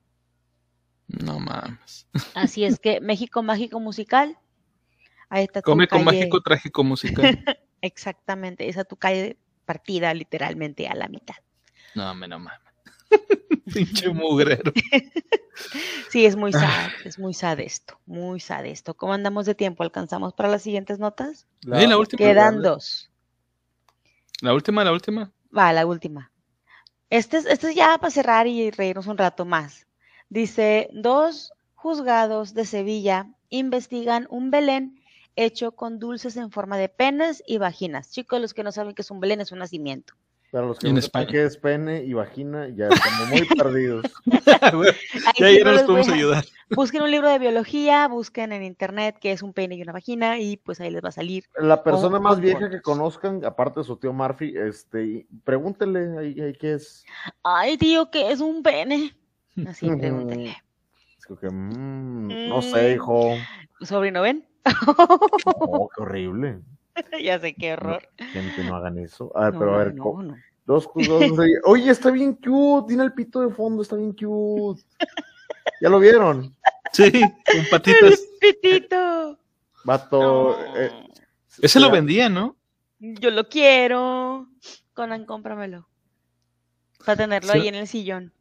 Speaker 1: No mames.
Speaker 3: Así es que México Mágico Musical.
Speaker 1: Ahí está tu Come con Mágico Trágico Musical. *laughs*
Speaker 3: Exactamente, esa tu calle partida literalmente a la mitad.
Speaker 1: No, no mames. *laughs* Pinche mugrero. *laughs*
Speaker 3: sí, es muy sad, es muy sad esto, muy sad esto. ¿Cómo andamos de tiempo? ¿Alcanzamos para las siguientes notas?
Speaker 1: La, última.
Speaker 3: Quedan dos.
Speaker 1: La última, la última.
Speaker 3: Va, la última. Este es, este es ya para cerrar y reírnos un rato más. Dice, dos juzgados de Sevilla investigan un Belén hecho con dulces en forma de penes y vaginas. Chicos, los que no saben que es un Belén, es un nacimiento.
Speaker 2: Para los que no qué es pene y vagina, ya estamos muy *laughs* perdidos.
Speaker 1: ya, ya nos podemos ayudar.
Speaker 3: Busquen un libro de biología, busquen en internet qué es un pene y una vagina y pues ahí les va a salir.
Speaker 2: La persona más vieja que conozcan, aparte de su tío Murphy, este, pregúntenle ahí, ahí qué es.
Speaker 3: Ay, tío, ¿qué es un pene? Así, pregúntenle.
Speaker 2: Es que, mm, no sé, hijo.
Speaker 3: ¿Sobrino ven?
Speaker 2: oh, *laughs* qué horrible. *laughs*
Speaker 3: ya sé qué horror.
Speaker 2: Gente, no hagan eso. A ver, pero a ver. Dos, *laughs* Oye, está bien cute. Tiene el pito de fondo, está bien cute. ¿Ya lo vieron?
Speaker 1: Sí, con patitas. El
Speaker 3: pitito.
Speaker 2: Vato. Eh,
Speaker 1: Ese lo vendía, ¿no?
Speaker 3: Yo lo quiero. Conan, cómpramelo. Para tenerlo ahí en el sillón.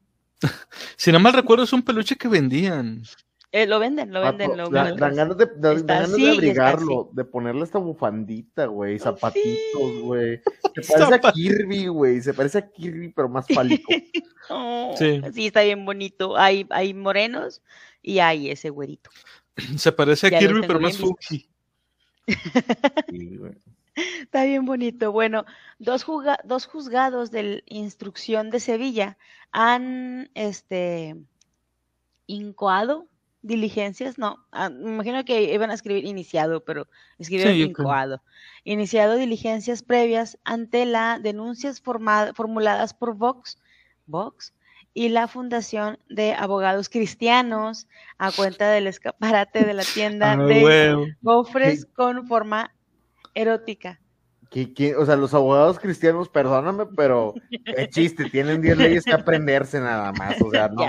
Speaker 3: *laughs*
Speaker 1: si no mal recuerdo, es un peluche que vendían.
Speaker 3: Eh, lo venden, lo venden. lo
Speaker 2: dan, ganas de, de abrigarlo, de ponerle esta bufandita, güey, zapatitos, güey. Se *laughs* parece a Kirby, güey, se parece a Kirby, pero más fálico. *laughs*
Speaker 3: sí. sí, está bien bonito. Hay, hay morenos y hay ese güerito. *clears throat*
Speaker 1: Se parece a Kirby, pero más funky. *laughs*
Speaker 3: Está bien bonito. Bueno, dos, dos juzgados de instrucción de Sevilla han este, incoado diligencias, no, ah, me imagino que iban a escribir iniciado, pero escribieron incoado. Iniciado diligencias previas ante las denuncias formuladas por Vox, Vox y la Fundación de Abogados Cristianos a cuenta del escaparate de la tienda *laughs* ah, de cofres con forma erótica.
Speaker 2: O sea, los abogados cristianos, perdóname, pero qué chiste, tienen 10 leyes que aprenderse nada más. O sea, *laughs* no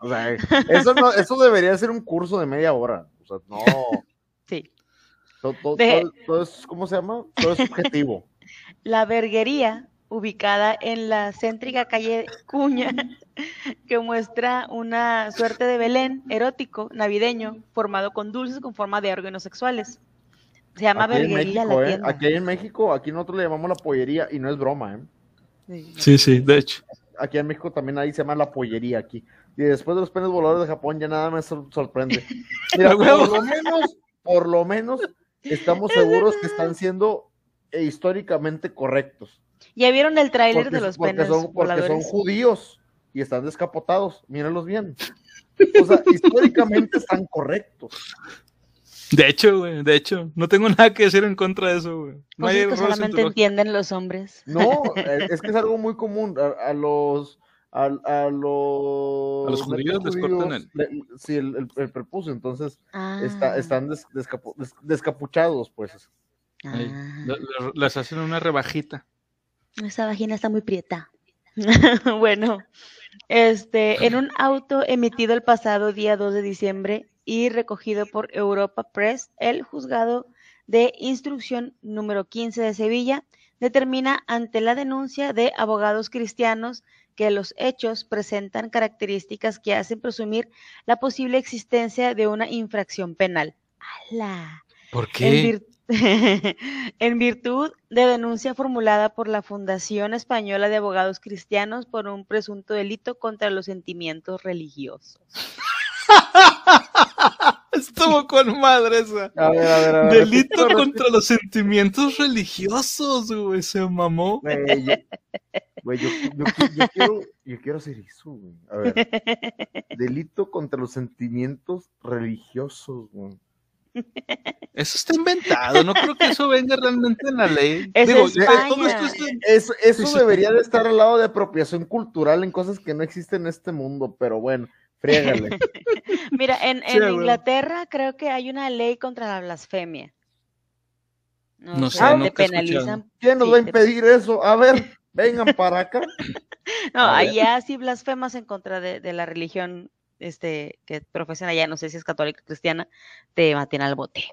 Speaker 2: O sea, eso, no, eso debería ser un curso de media hora. O sea, no.
Speaker 3: Sí.
Speaker 2: Todo, todo es, ¿cómo se llama? Todo es subjetivo.
Speaker 3: La verguería ubicada en la céntrica calle Cuña, que muestra una suerte de Belén erótico navideño formado con dulces con forma de órganos sexuales. Se llama Verguería la
Speaker 2: ¿eh? tienda. Aquí en México, aquí nosotros le llamamos la pollería y no es broma, ¿eh?
Speaker 1: Sí, sí, de hecho.
Speaker 2: Aquí en México también ahí se llama la pollería aquí. Y después de los penes voladores de Japón ya nada me sorprende. *laughs* Mira, por lo menos, por lo menos estamos seguros que están siendo eh, históricamente correctos.
Speaker 3: Ya vieron el tráiler de los
Speaker 2: porque son, porque son judíos y están descapotados, mírenlos bien. O sea, históricamente están correctos.
Speaker 1: De hecho, güey, de hecho, no tengo *laughs* nada que decir en contra de eso, güey.
Speaker 3: No pues que solamente entienden los hombres.
Speaker 2: No, *laughs* eh, es que es algo muy común. A, los a, a, los,
Speaker 1: a los judíos les cortan el...
Speaker 2: sí, el, el, prepucio, entonces está, ah. están descapuchados, pues.
Speaker 1: Ah. les hacen una rebajita.
Speaker 3: Esa vagina está muy prieta. *laughs* bueno, este, en un auto emitido el pasado día 2 de diciembre y recogido por Europa Press, el juzgado de instrucción número 15 de Sevilla determina ante la denuncia de abogados cristianos que los hechos presentan características que hacen presumir la posible existencia de una infracción penal. ¡Hala!
Speaker 1: ¿Por qué?
Speaker 3: en *laughs* virtud de denuncia formulada por la Fundación Española de Abogados Cristianos por un presunto delito contra los sentimientos religiosos. *laughs* *laughs*
Speaker 1: Estuvo con madre esa.
Speaker 2: A ver, a ver, a
Speaker 1: ver, Delito contra los sentimientos religiosos, güey. Se mamó.
Speaker 2: Güey, yo, yo, quiero, yo quiero hacer eso, güey. A ver. Delito contra los sentimientos religiosos, güey.
Speaker 1: Eso está inventado, no creo que eso venga realmente en la ley.
Speaker 2: eso, eso debería de estar al lado de apropiación cultural en cosas que no existen en este mundo, pero bueno, frígale. *laughs*
Speaker 3: Mira, en, en Inglaterra creo que hay una ley contra la blasfemia.
Speaker 1: No, sé, no penalizan.
Speaker 2: ¿Quién nos va a impedir eso? A ver, *laughs* vengan para acá.
Speaker 3: No, allá sí blasfemas en contra de, de la religión este, que profesiona ya, no sé si es católica o cristiana, te maten al bote.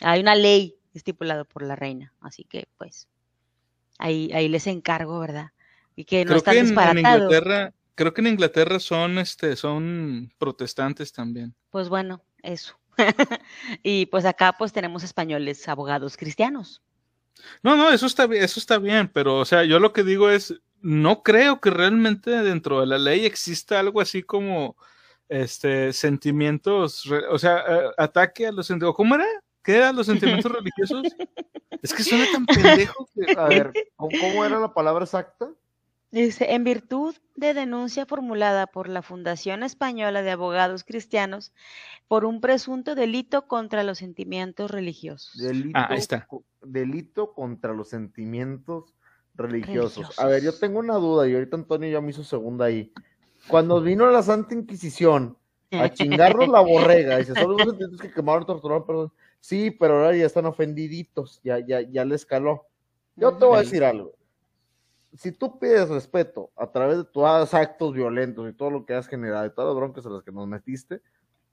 Speaker 3: Hay una ley estipulada por la reina, así que pues ahí, ahí les encargo, ¿verdad? Y que no creo que en,
Speaker 1: Inglaterra, creo que en Inglaterra son, este, son protestantes también.
Speaker 3: Pues bueno, eso. *laughs* y pues acá pues tenemos españoles, abogados cristianos.
Speaker 1: No, no, eso está bien, eso está bien, pero o sea, yo lo que digo es, no creo que realmente dentro de la ley exista algo así como este, sentimientos, o sea, eh, ataque a los sentimientos. ¿Cómo era? ¿Qué eran los sentimientos *laughs* religiosos? *laughs* Es que suena tan pendejo que...
Speaker 2: A ver, ¿cómo era la palabra exacta?
Speaker 3: Dice, en virtud de denuncia formulada por la Fundación Española de Abogados Cristianos por un presunto delito contra los sentimientos religiosos.
Speaker 2: Delito, ah, ahí está. Delito contra los sentimientos religiosos. religiosos. A ver, yo tengo una duda y ahorita Antonio ya me hizo segunda ahí cuando vino la Santa Inquisición a chingarnos la borrega, dice, son los sentimientos que quemaron, torturaron, perdón. Sí, pero ahora ya están ofendiditos, ya, ya, ya le escaló. Yo te voy a decir algo. Si tú pides respeto a través de tus actos violentos y todo lo que has generado y todas las broncas a las que nos metiste,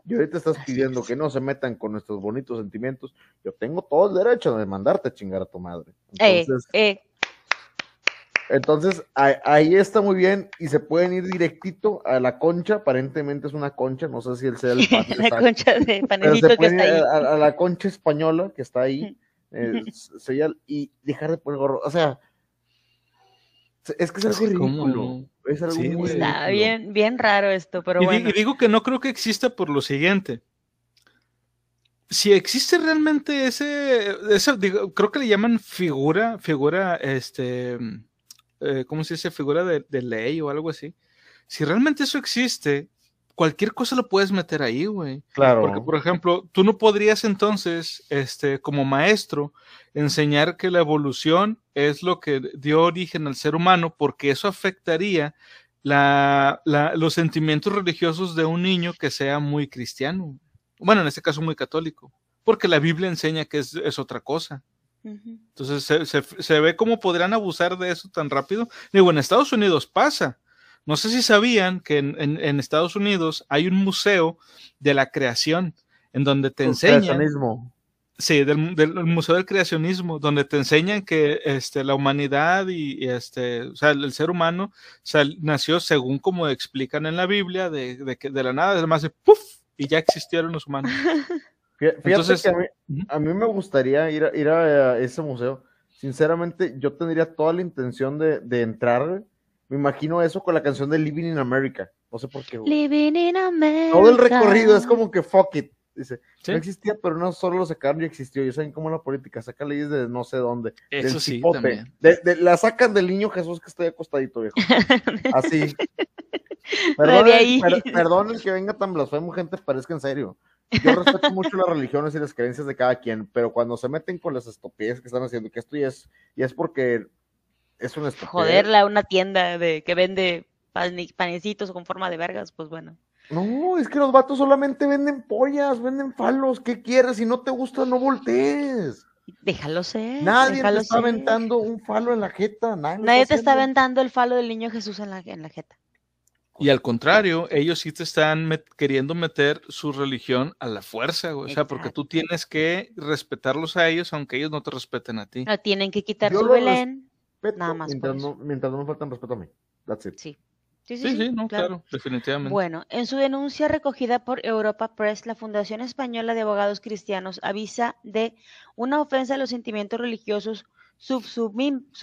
Speaker 2: y ahorita estás pidiendo que no se metan con nuestros bonitos sentimientos, yo tengo todo el derecho de mandarte a chingar a tu madre.
Speaker 3: Eh, Entonces, eh,
Speaker 2: entonces, ahí está muy bien y se pueden ir directito a la concha, aparentemente es una concha, no sé si él sea el *laughs*
Speaker 3: la concha de panelito que está ahí.
Speaker 2: A, la concha española que está ahí, eh, y dejar de poner gorro, o sea, es que es algo ridículo. Es algo muy
Speaker 3: Está bien, bien raro esto, pero bueno.
Speaker 1: Y digo que no creo que exista por lo siguiente. Si existe realmente ese, ese digo, creo que le llaman figura, figura, este, eh, ¿cómo se dice? Figura de, ley o algo así. Si realmente eso existe, cualquier cosa lo puedes meter ahí, güey.
Speaker 2: Claro.
Speaker 1: Porque, por ejemplo, tú no podrías entonces, este, como maestro, enseñar que la evolución es lo que dio origen al ser humano, porque eso afectaría la, los sentimientos religiosos de un niño que sea muy cristiano. Bueno, en este caso muy católico, porque la Biblia enseña que es, otra cosa. Entonces se, se, ve cómo podrán abusar de eso tan rápido. Digo, en Estados Unidos pasa. No sé si sabían que en, en, Estados Unidos hay un museo de la creación en donde te enseñan. Sí, del, del, Museo del Creacionismo, donde te enseñan que este, la humanidad y, este, o sea, el, ser humano nació según como explican en la Biblia, de, de que de la nada, además de ¡puf! y ya existieron los humanos. *laughs*
Speaker 2: Fíjate Entonces, que a mí, me gustaría ir a, ir a, ese museo. Sinceramente, yo tendría toda la intención de, de entrar. Me imagino eso con la canción de Living in America. No sé por qué.
Speaker 3: Living in America.
Speaker 2: Todo el recorrido es como que fuck it. Dice, no existía, pero no solo lo sacaron y existió. Y saben cómo la política saca leyes de no sé dónde.
Speaker 1: Eso sí,
Speaker 2: la sacan del niño Jesús que está ahí acostadito, viejo. *laughs* Así. Perdón, el que venga tan blasfemo, gente, parezca en serio. Yo respeto mucho las religiones y las creencias de cada quien, pero cuando se meten con las estupideces que están haciendo, que esto ya es, y es porque es una estupidez.
Speaker 3: Joderla una tienda de que vende panecitos con forma de vergas, pues bueno.
Speaker 2: No, es que los vatos solamente venden pollas, venden falos. ¿Qué quieres? Si no te gusta, no voltees.
Speaker 3: Déjalo ser.
Speaker 2: Nadie te está aventando un falo en la jeta.
Speaker 3: Nadie, te está aventando el falo del niño Jesús en la, en la jeta.
Speaker 1: Y al contrario, ellos sí te están queriendo meter su religión a la fuerza, O sea, porque tú tienes que respetarlos a ellos, aunque ellos no te respeten a ti.
Speaker 3: No, tienen que quitar su Belén. Nada más.
Speaker 2: Mientras, no, mientras no me faltan respeto a mí. That's it.
Speaker 3: Sí.
Speaker 1: Sí, sí, no, claro. definitivamente.
Speaker 3: Bueno, en su denuncia recogida por Europa Press, la Fundación Española de Abogados Cristianos avisa de una ofensa a los sentimientos religiosos subsumible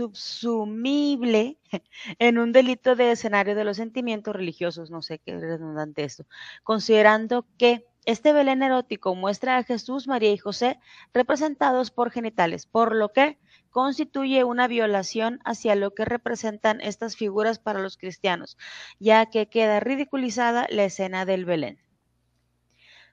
Speaker 3: *laughs* en un delito de escenario de los sentimientos religiosos, no sé qué redundante esto, considerando que este Belén erótico muestra a Jesús, María y José representados por genitales, por lo que constituye una violación hacia lo que representan estas figuras para los cristianos, ya que queda ridiculizada la escena del Belén.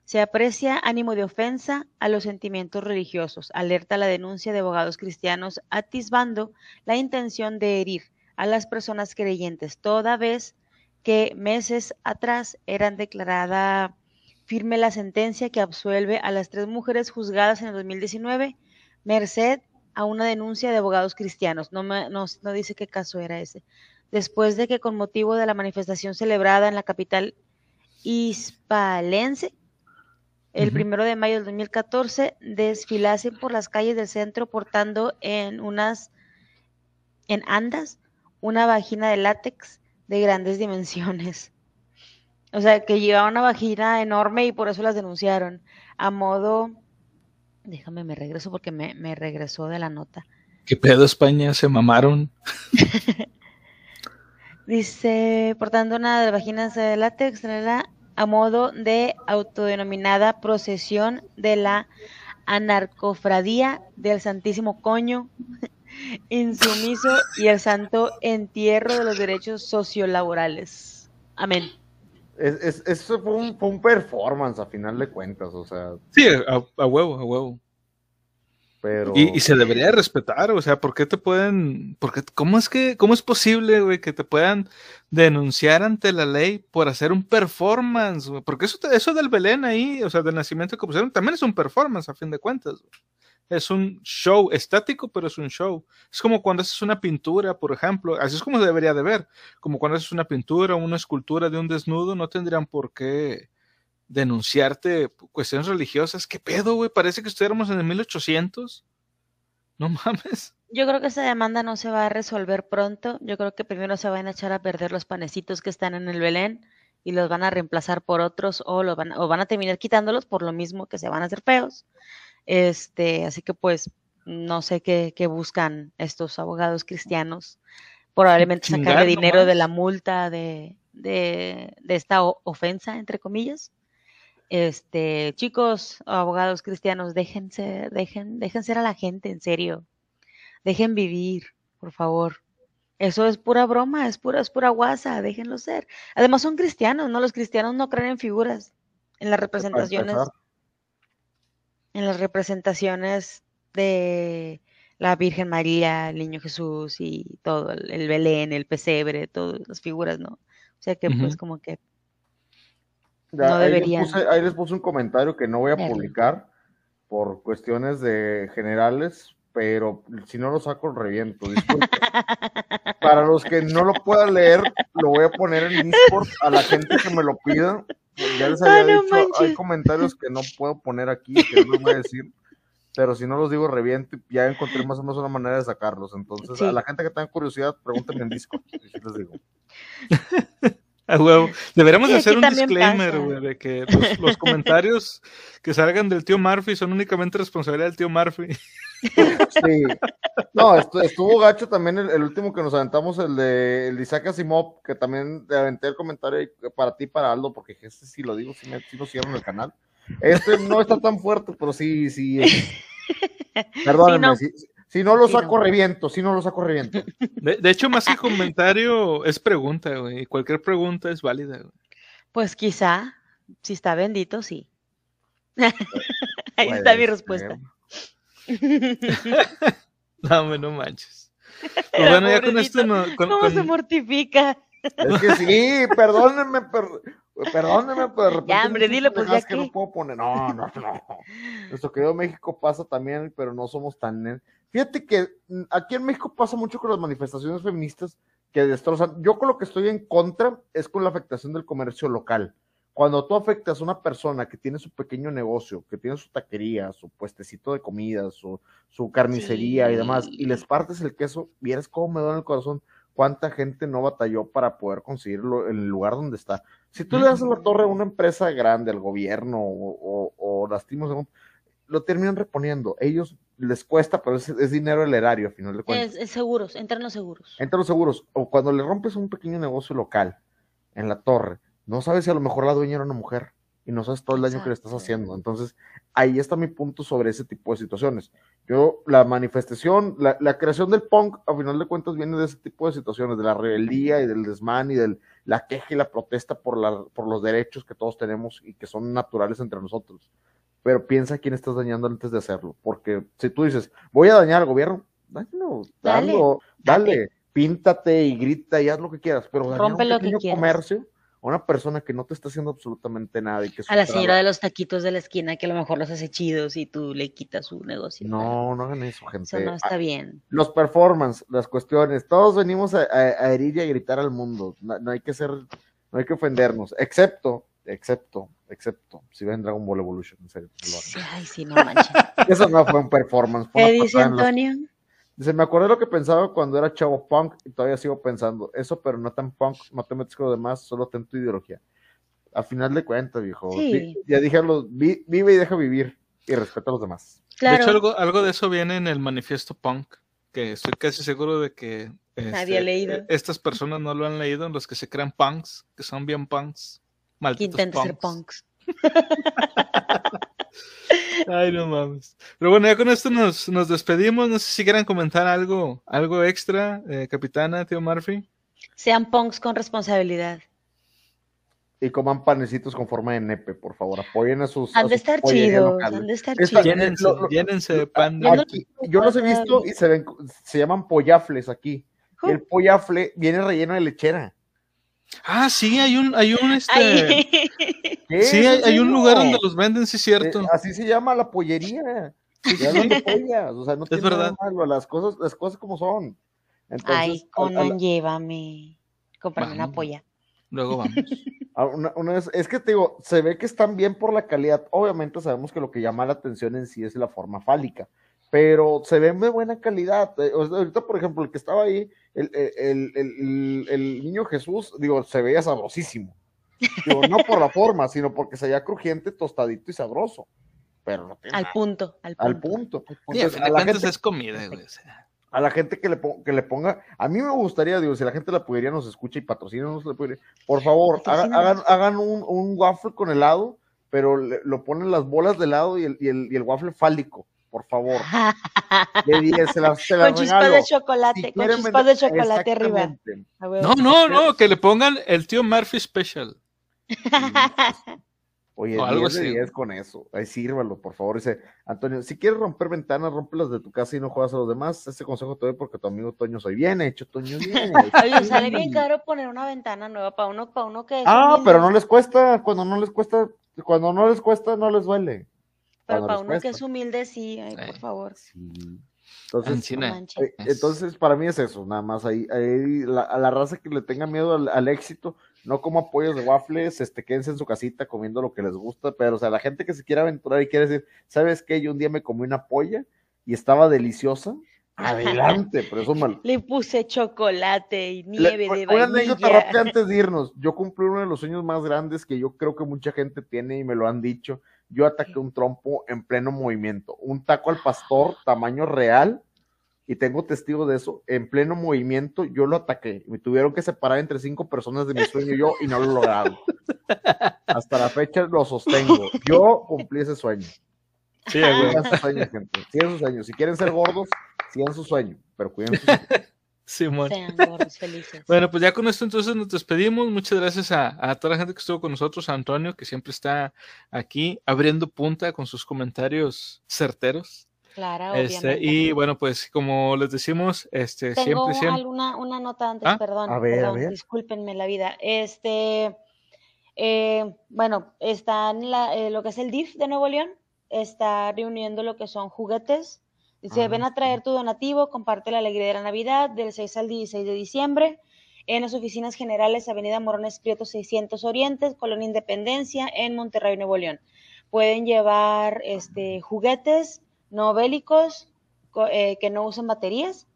Speaker 3: Se aprecia ánimo de ofensa a los sentimientos religiosos, alerta la denuncia de abogados cristianos atisbando la intención de herir a las personas creyentes, toda vez que meses atrás eran declarada firme la sentencia que absuelve a las tres mujeres juzgadas en el 2019, Merced a una denuncia de abogados cristianos. No, me, no, dice qué caso era ese. Después de que con motivo de la manifestación celebrada en la capital hispalense, el primero de mayo del 2014, desfilasen por las calles del centro portando en unas, en andas, una vagina de látex de grandes dimensiones. O sea, que llevaba una vagina enorme y por eso las denunciaron. A modo Déjame, me regreso porque me, me regresó de la nota.
Speaker 1: ¿Qué pedo España? ¿Se mamaron? *laughs*
Speaker 3: Dice, portando una de vaginas de látex a modo de autodenominada procesión de la anarcofradía del Santísimo Coño, *laughs* insumiso y el santo entierro de los derechos sociolaborales. Amén.
Speaker 2: Es, eso fue un, fue un, performance a final de cuentas, o sea.
Speaker 1: Sí, a, huevo, a huevo.
Speaker 2: Pero...
Speaker 1: Y, se debería respetar, o sea, ¿por qué te pueden, porque, cómo es que, cómo es posible, güey, que te puedan denunciar ante la ley por hacer un performance, Porque eso, eso del Belén ahí, o sea, del nacimiento que pusieron, también es un performance a fin de cuentas, es un show estático, pero es un show. Es como cuando haces una pintura, por ejemplo, así es como se debería de ver, como cuando haces una pintura o una escultura de un desnudo, no tendrían por qué denunciarte cuestiones religiosas. ¿Qué pedo, güey? Parece que estuviéramos en el 1800. No mames.
Speaker 3: Yo creo que esa demanda no se va a resolver pronto. Yo creo que primero se van a echar a perder los panecitos que están en el Belén y los van a reemplazar por otros o, los van, o van a terminar quitándolos por lo mismo que se van a hacer feos. Este, así que pues no sé qué, buscan estos abogados cristianos. Probablemente sacarle dinero de la multa de, de, esta ofensa, entre comillas. Este, chicos, abogados cristianos, déjense, dejen, dejen ser a la gente, en serio. Dejen vivir, por favor. Eso es pura broma, es pura, es pura guasa, déjenlo ser. Además son cristianos, ¿no? Los cristianos no creen en figuras, en las representaciones. En las representaciones de la Virgen María, el Niño Jesús y todo, el, Belén, el pesebre, todas las figuras, ¿no? O sea que pues como que
Speaker 2: no deberían. Ahí les, puse, un comentario que no voy a publicar por cuestiones de generales, pero si no lo saco, reviento. *laughs* Para los que no lo puedan leer, lo voy a poner en Discord a la gente que me lo pida. Ya les había dicho, hay comentarios que no puedo poner aquí, que no voy a decir, pero si no los digo, reviento y ya encontré más o menos una manera de sacarlos. Entonces, a la gente que tenga curiosidad, pregúntenme en Discord, y les digo. *laughs*
Speaker 1: A huevo. Deberíamos hacer un disclaimer, güey, de que los, comentarios que salgan del tío Murphy son únicamente responsabilidad del tío Murphy.
Speaker 2: Sí. No, estuvo gacho también el, último que nos aventamos, el de, el Isaac Asimov, que también te aventé el comentario para ti, para Aldo, porque este sí lo digo, sí, me, sí lo cierro en el canal. Este no está tan fuerte, pero sí, sí. Perdónenme, sí, si no lo saco, reviento. Si no lo saco, reviento.
Speaker 1: De, hecho, más que comentario, es pregunta, güey. Cualquier pregunta es válida, güey.
Speaker 3: Pues quizá, si está bendito, sí. *laughs* Ahí está mi respuesta. *laughs*
Speaker 1: no, no manches. *laughs* Pues bueno, ya con esto no.
Speaker 3: ¿Cómo se mortifica?
Speaker 2: Es que sí, perdónenme, pero Perdóneme, pero de repente.
Speaker 3: Ya, hombre, dilo, pues ya
Speaker 2: que. No puedo poner. No, no, no. Nuestro querido México pasa también, pero no somos tan. Fíjate que mm, aquí en México pasa mucho con las manifestaciones feministas que destrozan. Yo con lo que estoy en contra es con la afectación del comercio local. Cuando tú afectas a una persona que tiene su pequeño negocio, que tiene su taquería, su puestecito de comida, su, su carnicería y demás, y les partes el queso, vieras cómo me duele el corazón cuánta gente no batalló para poder conseguirlo en el lugar donde está. Si tú le das la torre a una empresa grande, al gobierno o, o, lastimos, lo terminan reponiendo. Ellos les cuesta, pero es, dinero el erario, a final de cuentas.
Speaker 3: Es, seguros, entran los seguros.
Speaker 2: Entran los seguros. O cuando le rompes un pequeño negocio local en la torre, no sabes si a lo mejor la dueña era una mujer y no sabes todo el daño que le estás haciendo. Entonces, ahí está mi punto sobre ese tipo de situaciones. Yo, la manifestación, la, la, creación del punk, a final de cuentas, viene de ese tipo de situaciones, de la rebeldía y del desmán y de la queja y la protesta por, la, por los derechos que todos tenemos y que son naturales entre nosotros. Pero piensa quién estás dañando antes de hacerlo, porque si tú dices, voy a dañar al gobierno, dale, dale, píntate y grita y haz lo que quieras, pero
Speaker 3: rompe lo que quieras.
Speaker 2: Comercio una persona que no te está haciendo absolutamente nada. Y que
Speaker 3: a la señora de los taquitos de la esquina que a lo mejor los hace chidos y tú le quitas su negocio.
Speaker 2: No, no hagan eso, gente.
Speaker 3: Eso no está bien.
Speaker 2: Los performance, las cuestiones, todos venimos a, herir y a gritar al mundo. No, hay que ser, no hay que ofendernos, excepto, excepto, excepto, si ven Dragon Ball Evolution, en serio.
Speaker 3: ay, sí, no manches. *laughs*
Speaker 2: eso no fue un performance.
Speaker 3: ¿Qué dice Antonio?
Speaker 2: Dice, me acordé lo que pensaba cuando era chavo punk y todavía sigo pensando. Eso, pero no tan punk, matemático demás, solo ten tu ideología. A final de cuentas, viejo. ya dije, vive y deja vivir y respeta a los demás.
Speaker 1: De hecho, algo, algo de eso viene en el manifiesto punk, que estoy casi seguro de que
Speaker 3: Nadie ha este, leído.
Speaker 1: E, estas personas no lo han leído, los que se crean punks, que son bien punks. Malditos que intentan ser punks. *laughs* Ay, no mames. Pero bueno, ya con esto nos, nos despedimos. No sé si quieran comentar algo, algo extra, eh, capitana, tío Murphy.
Speaker 3: Sean punks con responsabilidad.
Speaker 2: Y coman panecitos con forma de nepe, por favor. Apoyen a sus.
Speaker 3: Han de estar chidos. Han de estar chidos.
Speaker 1: Llénense, de pan.
Speaker 2: yo los he visto y se ven, se llaman pollafles aquí. Y el pollafle viene relleno de lechera.
Speaker 1: Ah, sí, hay un, hay un, este... Sí, hay, un lugar donde los venden, sí, cierto.
Speaker 2: Eh, así se llama la pollería. Sí, *laughs* o sea, no tiene nada malo, las cosas, las cosas como son.
Speaker 3: Ay, Conan, llévame. Comprame una polla.
Speaker 1: Luego vamos. *laughs*
Speaker 2: Ah, una, es que te digo, se ve que están bien por la calidad. Obviamente sabemos que lo que llama la atención en sí es la forma fálica, pero se ven de buena calidad. Eh, ahorita, por ejemplo, el que estaba ahí, el, el, el, el niño Jesús, digo, se veía sabrosísimo no por la forma, sino porque se veía crujiente, tostadito y sabroso. Pero no
Speaker 3: al, punto, al punto,
Speaker 2: al punto.
Speaker 1: a la gente es comida,
Speaker 2: A la gente que le, que le ponga, a mí me gustaría, digo, si la gente de la pudiería nos escucha y patrocina, por favor, hagan, hagan, un, un, waffle con helado, pero lo ponen las bolas de helado y el, y el, y el waffle fálico por favor. *laughs* De 10, se las, se
Speaker 3: Con chispas de chocolate, con chispas de chocolate arriba.
Speaker 1: No, no, no, que le pongan el tío Murphy Special. *laughs*
Speaker 2: Oye, o algo 10 de 10 con eso. Ahí sírvalo, por favor. Dice Antonio, si quieres romper ventanas, las de tu casa y no juegas a los demás. Ese consejo te doy porque tu amigo Toño soy bien hecho, Toño bien. *laughs*
Speaker 3: Oye, sale bien caro poner una ventana nueva para uno, para uno que.
Speaker 2: Ah, pero no les cuesta. Cuando no les cuesta, cuando no les cuesta, no les duele.
Speaker 3: Pero para uno que es humilde, sí, ay, por favor. Sí.
Speaker 2: Entonces, eh, entonces, para mí es eso, nada más ahí, ahí la, a la raza que le tenga miedo al, éxito, no como apoyos de waffles, este, quédense en su casita comiendo lo que les gusta, pero o sea, la gente que se quiere aventurar y quiere decir, ¿sabes qué? Yo un día me comí una polla y estaba deliciosa, adelante, pero eso mal.
Speaker 3: Le puse chocolate y nieve de
Speaker 2: vainilla. Una anécdota rápida antes de *laughs* irnos, yo cumplí uno de los sueños más grandes que yo creo que mucha gente tiene y me lo han dicho, yo ataqué un trompo en pleno movimiento, un taco al pastor tamaño real, y tengo testigo de eso, en pleno movimiento yo lo ataqué, me tuvieron que separar entre cinco personas de mi sueño yo y no lo he logrado. Hasta la fecha lo sostengo, yo cumplí ese sueño. Sí, güey. Su sueño, gente. Sigan su sueño. Si quieren ser gordos, sigan su sueño, pero cuiden su sueño.
Speaker 1: Simón. Bueno, pues ya con esto entonces nos despedimos. Muchas gracias a, toda la gente que estuvo con nosotros, a Antonio, que siempre está aquí abriendo punta con sus comentarios certeros.
Speaker 3: Claro,
Speaker 1: este, Y bueno, pues como les decimos, este, siempre, siempre.
Speaker 3: Una, una nota antes, ah, perdón, perdón discúlpenme la vida. Este, eh, bueno, está en la, eh, lo que es el DIF de Nuevo León, está reuniendo lo que son juguetes Dice, ven a traer tu donativo, comparte la alegría de la Navidad del 6 al 16 de diciembre en las oficinas generales Avenida Morones Prieto 600 Orientes, Colonia Independencia, en Monterrey, Nuevo León. Pueden llevar este, juguetes no bélicos eh, que no usen baterías,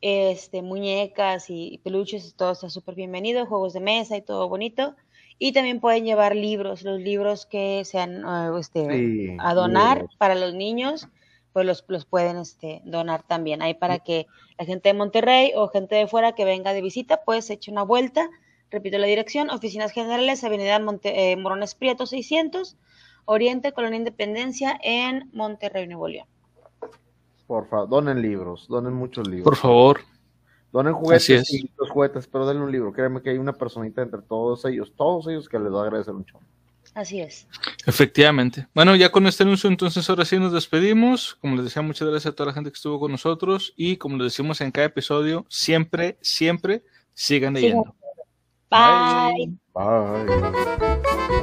Speaker 3: este, muñecas y peluches, todo está súper bienvenido, juegos de mesa y todo bonito. Y también pueden llevar libros, los libros que sean uh, este, a donar para los niños pues los, los pueden este, donar también. Ahí para que la gente de Monterrey o gente de fuera que venga de visita, pues eche una vuelta. Repito la dirección, Oficinas Generales, Avenida Monte, eh, Morones Prieto 600, Oriente, Colonia Independencia, en Monterrey, Nuevo León.
Speaker 2: Por favor, donen libros, donen muchos libros.
Speaker 1: Por favor.
Speaker 2: Donen juguetes y los juguetes, pero denle un libro. Créeme que hay una personita entre todos ellos, todos ellos que les va a agradecer un chorro.
Speaker 3: Así es.
Speaker 1: Efectivamente. Bueno, ya con este anuncio, entonces ahora sí nos despedimos. Como les decía, muchas gracias a toda la gente que estuvo con nosotros. Y como les decimos en cada episodio, siempre, siempre sigan leyendo.
Speaker 3: Bye. Bye.